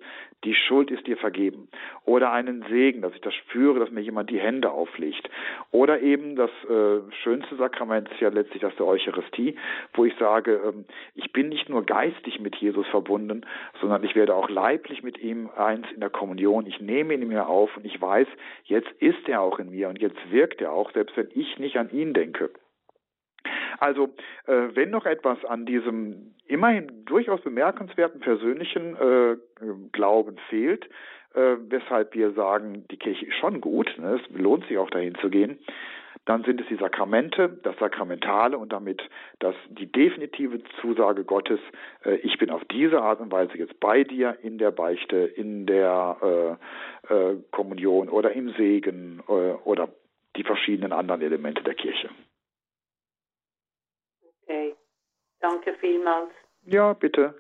die Schuld ist dir vergeben. Oder einen Segen, dass ich das spüre, dass mir jemand die Hände auflegt. Oder eben das äh, schönste Sakrament ist ja letztlich das der Eucharistie, wo ich sage, ähm, ich bin nicht nur geistig mit Jesus verbunden, sondern ich werde auch leiblich mit ihm eins in der Kommunion. Ich nehme ihn mir auf und ich weiß, jetzt ist er auch in mir und jetzt wirkt er auch, selbst wenn ich nicht an ihn denke. Also äh, wenn noch etwas an diesem immerhin durchaus bemerkenswerten persönlichen äh, Glauben fehlt, äh, weshalb wir sagen, die Kirche ist schon gut, ne, es lohnt sich auch dahin zu gehen, dann sind es die Sakramente, das Sakramentale und damit das, die definitive Zusage Gottes, äh, ich bin auf diese Art und Weise jetzt bei dir in der Beichte, in der äh, äh, Kommunion oder im Segen äh, oder die verschiedenen anderen Elemente der Kirche. Okay, danke vielmals. Ja, bitte.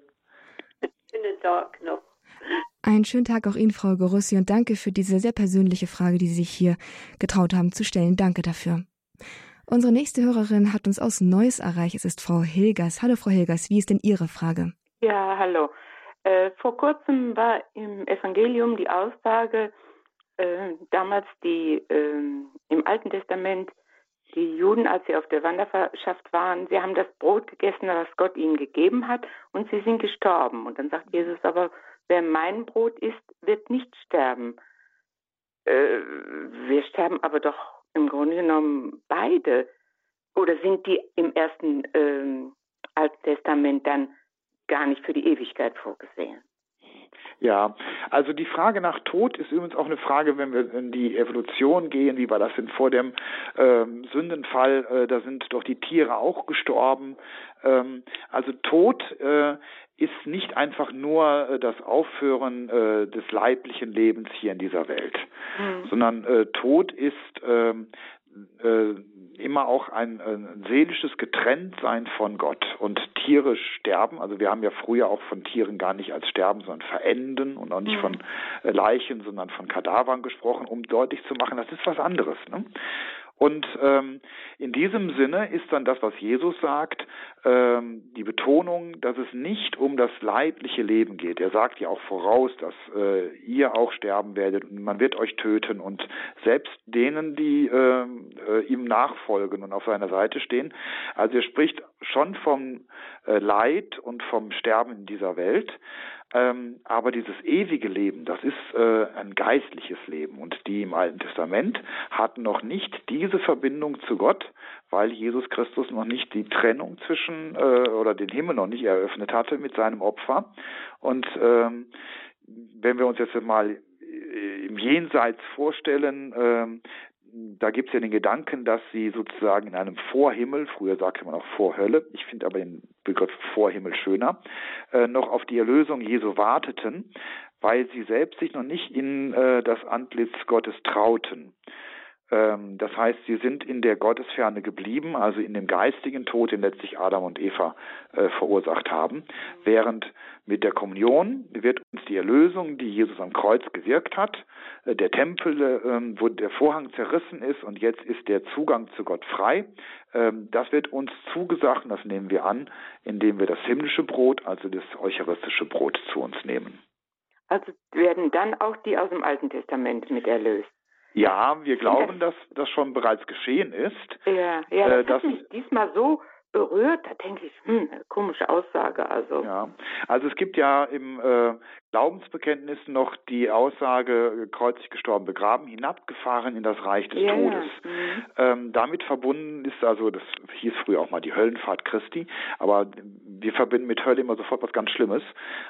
Schönen Tag noch. Einen schönen Tag auch Ihnen, Frau Gorussi, und danke für diese sehr persönliche Frage, die Sie sich hier getraut haben zu stellen. Danke dafür. Unsere nächste Hörerin hat uns aus Neuss erreicht. Es ist Frau Hilgers. Hallo, Frau Hilgers. Wie ist denn Ihre Frage? Ja, hallo. Äh, vor kurzem war im Evangelium die Aussage, äh, damals die äh, im Alten Testament die Juden, als sie auf der Wanderschaft waren, sie haben das Brot gegessen, das Gott ihnen gegeben hat, und sie sind gestorben. Und dann sagt Jesus aber, wer mein Brot isst, wird nicht sterben. Äh, wir sterben aber doch im Grunde genommen beide. Oder sind die im ersten äh, Alten Testament dann gar nicht für die Ewigkeit vorgesehen? Ja, also die Frage nach Tod ist übrigens auch eine Frage, wenn wir in die Evolution gehen, wie war das denn vor dem ähm, Sündenfall, äh, da sind doch die Tiere auch gestorben. Ähm, also Tod äh, ist nicht einfach nur äh, das Aufhören äh, des leiblichen Lebens hier in dieser Welt, mhm. sondern äh, Tod ist ähm, äh, immer auch ein, ein seelisches Getrenntsein von Gott und Tiere sterben. Also wir haben ja früher auch von Tieren gar nicht als sterben, sondern verenden und auch nicht mhm. von äh, Leichen, sondern von Kadavern gesprochen, um deutlich zu machen, das ist was anderes. Ne? Und ähm, in diesem Sinne ist dann das, was Jesus sagt, ähm, die Betonung, dass es nicht um das leibliche Leben geht. Er sagt ja auch voraus, dass äh, ihr auch sterben werdet und man wird euch töten und selbst denen, die äh, äh, ihm nachfolgen und auf seiner Seite stehen. Also er spricht schon vom äh, Leid und vom Sterben in dieser Welt. Ähm, aber dieses ewige Leben, das ist äh, ein geistliches Leben. Und die im Alten Testament hatten noch nicht diese Verbindung zu Gott, weil Jesus Christus noch nicht die Trennung zwischen äh, oder den Himmel noch nicht eröffnet hatte mit seinem Opfer. Und ähm, wenn wir uns jetzt mal äh, im Jenseits vorstellen, ähm, da gibt es ja den Gedanken, dass sie sozusagen in einem Vorhimmel, früher sagte man auch Vorhölle, ich finde aber den Begriff Vorhimmel schöner, äh, noch auf die Erlösung Jesu warteten, weil sie selbst sich noch nicht in äh, das Antlitz Gottes trauten. Ähm, das heißt, sie sind in der Gottesferne geblieben, also in dem geistigen Tod, den letztlich Adam und Eva äh, verursacht haben, während mit der Kommunion wird uns die Erlösung, die Jesus am Kreuz gewirkt hat, äh, der Tempel, äh, wo der Vorhang zerrissen ist und jetzt ist der Zugang zu Gott frei, ähm, das wird uns zugesagt und das nehmen wir an, indem wir das himmlische Brot, also das eucharistische Brot zu uns nehmen. Also werden dann auch die aus dem Alten Testament mit erlöst. Ja, wir glauben, dass das schon bereits geschehen ist. Ja, ja das äh, hat mich diesmal so berührt, da denke ich, hm, komische Aussage. Also. Ja, also es gibt ja im äh, Glaubensbekenntnis noch die Aussage, kreuzig gestorben, begraben, hinabgefahren in das Reich des ja, Todes. Mhm. Ähm, damit verbunden ist also, das hieß früher auch mal die Höllenfahrt Christi, aber wir verbinden mit Hölle immer sofort was ganz Schlimmes.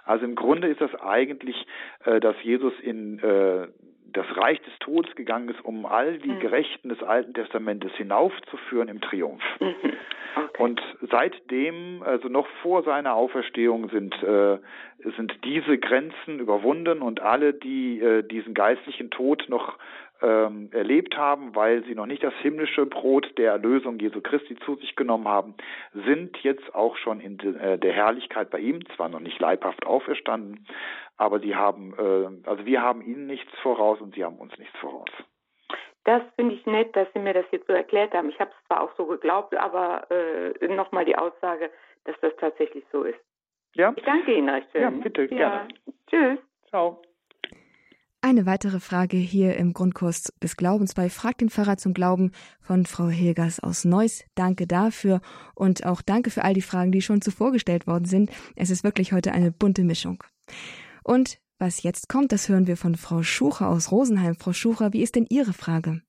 Also im Grunde ist das eigentlich, äh, dass Jesus in äh, das Reich des Todes gegangen ist, um all die mhm. Gerechten des Alten Testamentes hinaufzuführen im Triumph. Mhm. Okay. Und seitdem, also noch vor seiner Auferstehung, sind, äh, sind diese Grenzen überwunden und alle, die äh, diesen geistlichen Tod noch ähm, erlebt haben, weil sie noch nicht das himmlische Brot der Erlösung Jesu Christi zu sich genommen haben, sind jetzt auch schon in de, äh, der Herrlichkeit bei ihm, zwar noch nicht leibhaft auferstanden, aber sie haben, äh, also wir haben ihnen nichts voraus und sie haben uns nichts voraus. Das finde ich nett, dass Sie mir das jetzt so erklärt haben. Ich habe es zwar auch so geglaubt, aber äh, nochmal die Aussage, dass das tatsächlich so ist. Ja. Ich danke Ihnen recht schön. Ja, bitte, ja. gerne. Tschüss. Ciao. Eine weitere Frage hier im Grundkurs des Glaubens bei Frag den Pfarrer zum Glauben von Frau Hilgers aus Neuss. Danke dafür und auch danke für all die Fragen, die schon zuvor gestellt worden sind. Es ist wirklich heute eine bunte Mischung. Und was jetzt kommt, das hören wir von Frau Schucher aus Rosenheim. Frau Schucher, wie ist denn Ihre Frage?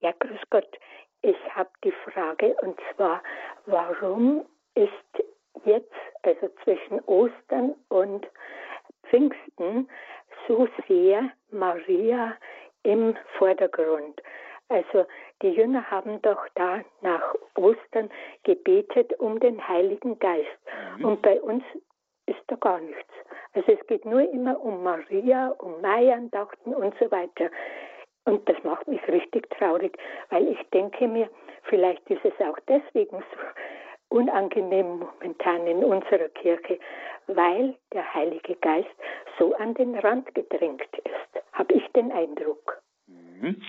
Ja, grüß Gott. Ich habe die Frage und zwar, warum ist jetzt, also zwischen Ostern und Pfingsten, so sehr Maria im Vordergrund. Also die Jünger haben doch da nach Ostern gebetet um den Heiligen Geist. Mhm. Und bei uns ist da gar nichts. Also es geht nur immer um Maria, um Maiandachten und so weiter. Und das macht mich richtig traurig, weil ich denke mir, vielleicht ist es auch deswegen so unangenehm momentan in unserer Kirche, weil der Heilige Geist so an den Rand gedrängt ist, habe ich den Eindruck. Mhm.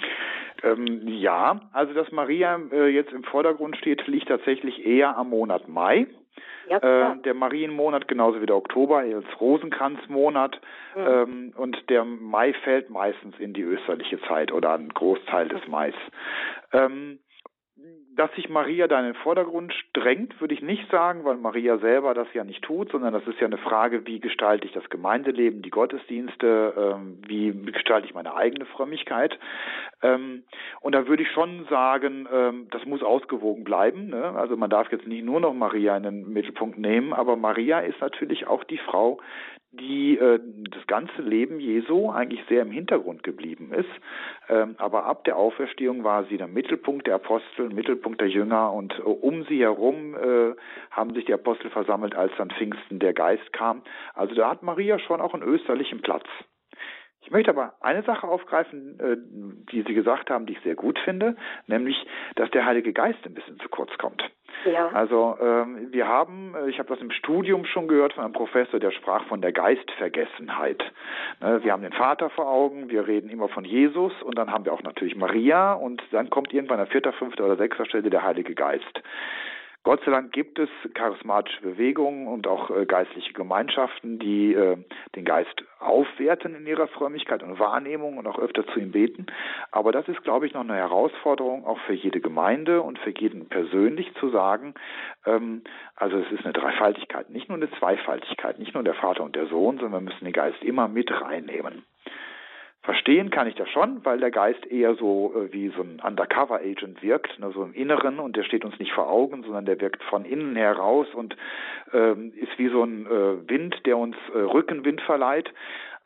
Ähm, ja, also dass Maria äh, jetzt im Vordergrund steht, liegt tatsächlich eher am Monat Mai. Ja, äh, der Marienmonat genauso wie der Oktober als Rosenkranzmonat mhm. ähm, und der Mai fällt meistens in die österliche Zeit oder ein Großteil des Mais. Ähm, dass sich Maria da in den Vordergrund drängt, würde ich nicht sagen, weil Maria selber das ja nicht tut, sondern das ist ja eine Frage, wie gestalte ich das Gemeindeleben, die Gottesdienste, ähm, wie gestalte ich meine eigene Frömmigkeit. Ähm, und da würde ich schon sagen, ähm, das muss ausgewogen bleiben. Ne? Also man darf jetzt nicht nur noch Maria in den Mittelpunkt nehmen, aber Maria ist natürlich auch die Frau, die äh, das ganze Leben Jesu eigentlich sehr im Hintergrund geblieben ist. Ähm, aber ab der Auferstehung war sie der Mittelpunkt der Apostel, Mittelpunkt der Jünger und äh, um sie herum äh, haben sich die Apostel versammelt, als dann Pfingsten der Geist kam. Also da hat Maria schon auch einen österlichen Platz. Ich möchte aber eine Sache aufgreifen, äh, die Sie gesagt haben, die ich sehr gut finde, nämlich, dass der Heilige Geist ein bisschen zu kurz kommt. Ja. Also ähm, wir haben, äh, ich habe das im Studium schon gehört von einem Professor, der sprach von der Geistvergessenheit. Ne, wir haben den Vater vor Augen, wir reden immer von Jesus und dann haben wir auch natürlich Maria und dann kommt irgendwann an vierter, fünfter oder sechster Stelle der Heilige Geist. Gott sei Dank gibt es charismatische Bewegungen und auch äh, geistliche Gemeinschaften, die äh, den Geist aufwerten in ihrer Frömmigkeit und Wahrnehmung und auch öfter zu ihm beten. Aber das ist, glaube ich, noch eine Herausforderung auch für jede Gemeinde und für jeden persönlich zu sagen, ähm, also es ist eine Dreifaltigkeit, nicht nur eine Zweifaltigkeit, nicht nur der Vater und der Sohn, sondern wir müssen den Geist immer mit reinnehmen. Verstehen kann ich das schon, weil der Geist eher so äh, wie so ein Undercover-Agent wirkt, ne, so im Inneren und der steht uns nicht vor Augen, sondern der wirkt von innen heraus und ähm, ist wie so ein äh, Wind, der uns äh, Rückenwind verleiht.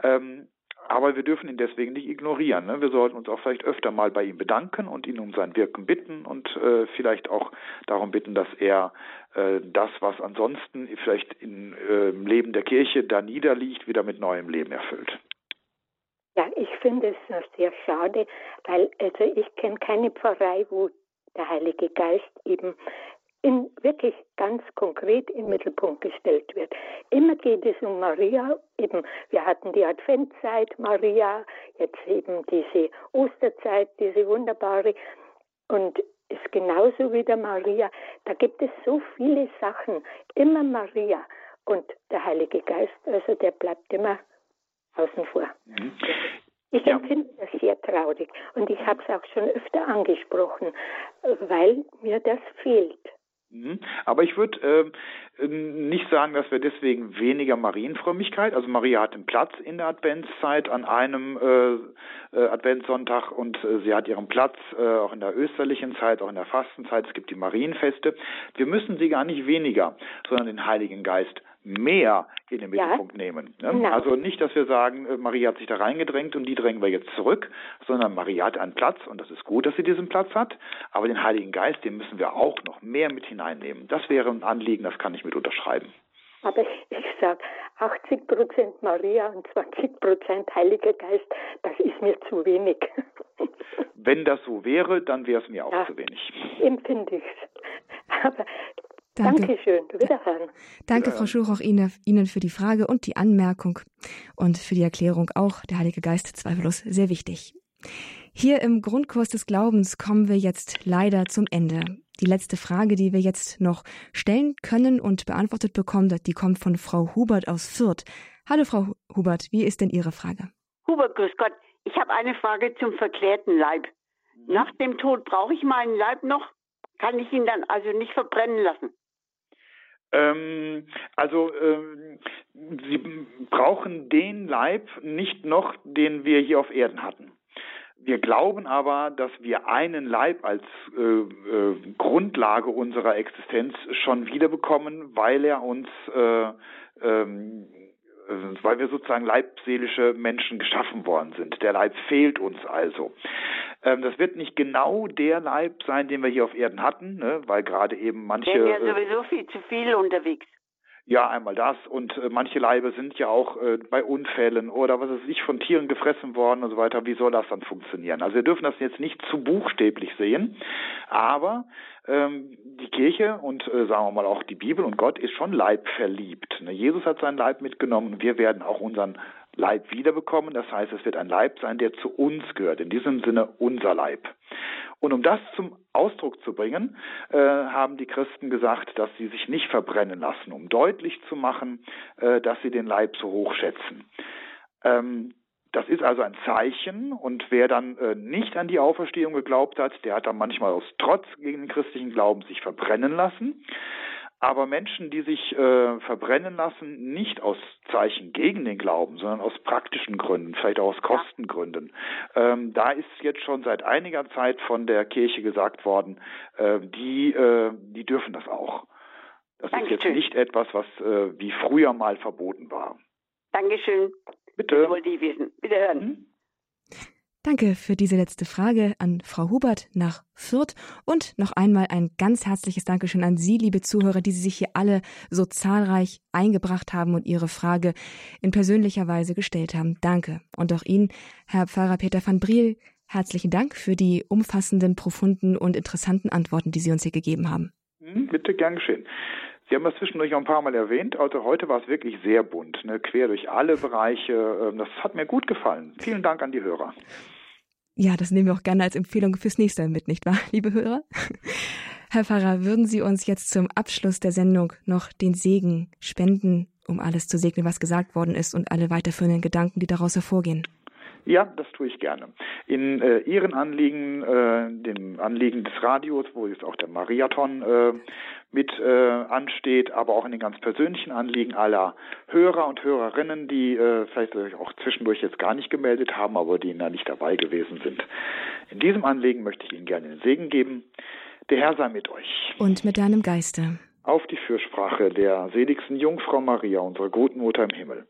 Ähm, aber wir dürfen ihn deswegen nicht ignorieren. Ne? Wir sollten uns auch vielleicht öfter mal bei ihm bedanken und ihn um sein Wirken bitten und äh, vielleicht auch darum bitten, dass er äh, das, was ansonsten vielleicht im äh, Leben der Kirche da niederliegt, wieder mit neuem Leben erfüllt. Ja, ich finde es sehr schade, weil also ich kenne keine Pfarrei, wo der Heilige Geist eben in wirklich ganz konkret im Mittelpunkt gestellt wird. Immer geht es um Maria, eben wir hatten die Adventzeit Maria, jetzt eben diese Osterzeit, diese wunderbare und ist genauso wie der Maria. Da gibt es so viele Sachen, immer Maria und der Heilige Geist, also der bleibt immer außen vor. Mhm. Ich ja. empfinde das sehr traurig und ich habe es auch schon öfter angesprochen, weil mir das fehlt. Mhm. Aber ich würde äh, nicht sagen, dass wir deswegen weniger Marienfrömmigkeit, also Maria hat einen Platz in der Adventszeit an einem äh, äh, Adventssonntag und äh, sie hat ihren Platz äh, auch in der österlichen Zeit, auch in der Fastenzeit, es gibt die Marienfeste. Wir müssen sie gar nicht weniger, sondern den Heiligen Geist mehr in den Mittelpunkt ja. nehmen. Ne? Genau. Also nicht, dass wir sagen, äh, Maria hat sich da reingedrängt und die drängen wir jetzt zurück, sondern Maria hat einen Platz und das ist gut, dass sie diesen Platz hat, aber den Heiligen Geist, den müssen wir auch noch mehr mit hineinnehmen. Das wäre ein Anliegen, das kann ich mit unterschreiben. Aber ich sage, 80 Prozent Maria und 20 Prozent Heiliger Geist, das ist mir zu wenig. Wenn das so wäre, dann wäre es mir auch ja, zu wenig. Empfinde ich es. Aber Danke. Dankeschön. Wiederhören. Danke, Wiederhören. Frau Schuch, auch Ihnen für die Frage und die Anmerkung und für die Erklärung auch. Der Heilige Geist zweifellos sehr wichtig. Hier im Grundkurs des Glaubens kommen wir jetzt leider zum Ende. Die letzte Frage, die wir jetzt noch stellen können und beantwortet bekommen, die kommt von Frau Hubert aus Fürth. Hallo, Frau Hubert, wie ist denn Ihre Frage? Hubert, grüß Gott. Ich habe eine Frage zum verklärten Leib. Nach dem Tod brauche ich meinen Leib noch? Kann ich ihn dann also nicht verbrennen lassen? Ähm, also ähm, sie brauchen den Leib nicht noch, den wir hier auf Erden hatten. Wir glauben aber, dass wir einen Leib als äh, äh, Grundlage unserer Existenz schon wiederbekommen, weil er uns äh, ähm, weil wir sozusagen leibseelische Menschen geschaffen worden sind. Der Leib fehlt uns also. Ähm, das wird nicht genau der Leib sein, den wir hier auf Erden hatten, ne, weil gerade eben manche. Wir sind ja sowieso viel zu viel unterwegs. Ja, einmal das. Und äh, manche Leibe sind ja auch äh, bei Unfällen oder was weiß ich, von Tieren gefressen worden und so weiter. Wie soll das dann funktionieren? Also wir dürfen das jetzt nicht zu buchstäblich sehen, aber ähm, die Kirche und äh, sagen wir mal auch die Bibel und Gott ist schon leibverliebt. Ne? Jesus hat seinen Leib mitgenommen wir werden auch unseren Leib wiederbekommen. Das heißt, es wird ein Leib sein, der zu uns gehört. In diesem Sinne unser Leib. Und um das zum Ausdruck zu bringen, äh, haben die Christen gesagt, dass sie sich nicht verbrennen lassen, um deutlich zu machen, äh, dass sie den Leib so hoch schätzen. Ähm, das ist also ein Zeichen und wer dann äh, nicht an die Auferstehung geglaubt hat, der hat dann manchmal aus Trotz gegen den christlichen Glauben sich verbrennen lassen. Aber Menschen, die sich äh, verbrennen lassen, nicht aus Zeichen gegen den Glauben, sondern aus praktischen Gründen, vielleicht auch aus Kostengründen, ähm, da ist jetzt schon seit einiger Zeit von der Kirche gesagt worden, äh, die, äh, die dürfen das auch. Das Dankeschön. ist jetzt nicht etwas, was äh, wie früher mal verboten war. Dankeschön. Bitte. Das wollte ich wissen. Bitte hören. Hm? Danke für diese letzte Frage an Frau Hubert nach Fürth und noch einmal ein ganz herzliches Dankeschön an Sie, liebe Zuhörer, die Sie sich hier alle so zahlreich eingebracht haben und Ihre Frage in persönlicher Weise gestellt haben. Danke. Und auch Ihnen, Herr Pfarrer Peter van Briel, herzlichen Dank für die umfassenden, profunden und interessanten Antworten, die Sie uns hier gegeben haben. Hm, bitte, gern geschehen. Sie haben das zwischendurch auch ein paar Mal erwähnt. Also heute war es wirklich sehr bunt, ne? quer durch alle Bereiche. Ähm, das hat mir gut gefallen. Vielen Dank an die Hörer. Ja, das nehmen wir auch gerne als Empfehlung fürs nächste mit, nicht wahr, liebe Hörer? Herr Pfarrer, würden Sie uns jetzt zum Abschluss der Sendung noch den Segen spenden, um alles zu segnen, was gesagt worden ist und alle weiterführenden Gedanken, die daraus hervorgehen? Ja, das tue ich gerne. In äh, Ihren Anliegen, äh, dem Anliegen des Radios, wo jetzt auch der Mariathon äh, mit äh, ansteht, aber auch in den ganz persönlichen Anliegen aller Hörer und Hörerinnen, die äh, vielleicht auch zwischendurch jetzt gar nicht gemeldet haben, aber die da nicht dabei gewesen sind. In diesem Anliegen möchte ich Ihnen gerne den Segen geben. Der Herr sei mit euch. Und mit deinem Geiste. Auf die Fürsprache der seligsten Jungfrau Maria, unserer guten Mutter im Himmel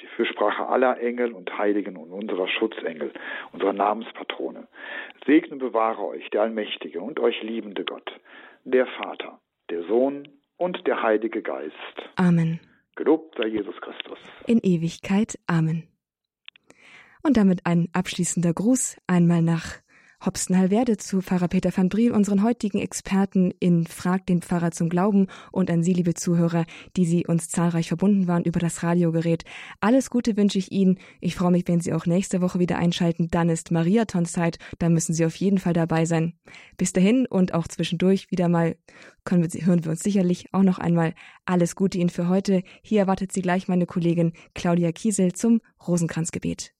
die Fürsprache aller Engel und Heiligen und unserer Schutzengel, unserer Namenspatrone. Segne bewahre euch der allmächtige und euch liebende Gott, der Vater, der Sohn und der Heilige Geist. Amen. Gelobt sei Jesus Christus. In Ewigkeit. Amen. Und damit ein abschließender Gruß einmal nach Hopstenhallwerde zu Pfarrer Peter van Briel, unseren heutigen Experten in Frag den Pfarrer zum Glauben und an Sie, liebe Zuhörer, die Sie uns zahlreich verbunden waren über das Radiogerät. Alles Gute wünsche ich Ihnen. Ich freue mich, wenn Sie auch nächste Woche wieder einschalten. Dann ist Mariathonszeit. Da müssen Sie auf jeden Fall dabei sein. Bis dahin und auch zwischendurch wieder mal können wir, hören wir uns sicherlich auch noch einmal. Alles Gute Ihnen für heute. Hier erwartet Sie gleich meine Kollegin Claudia Kiesel zum Rosenkranzgebet.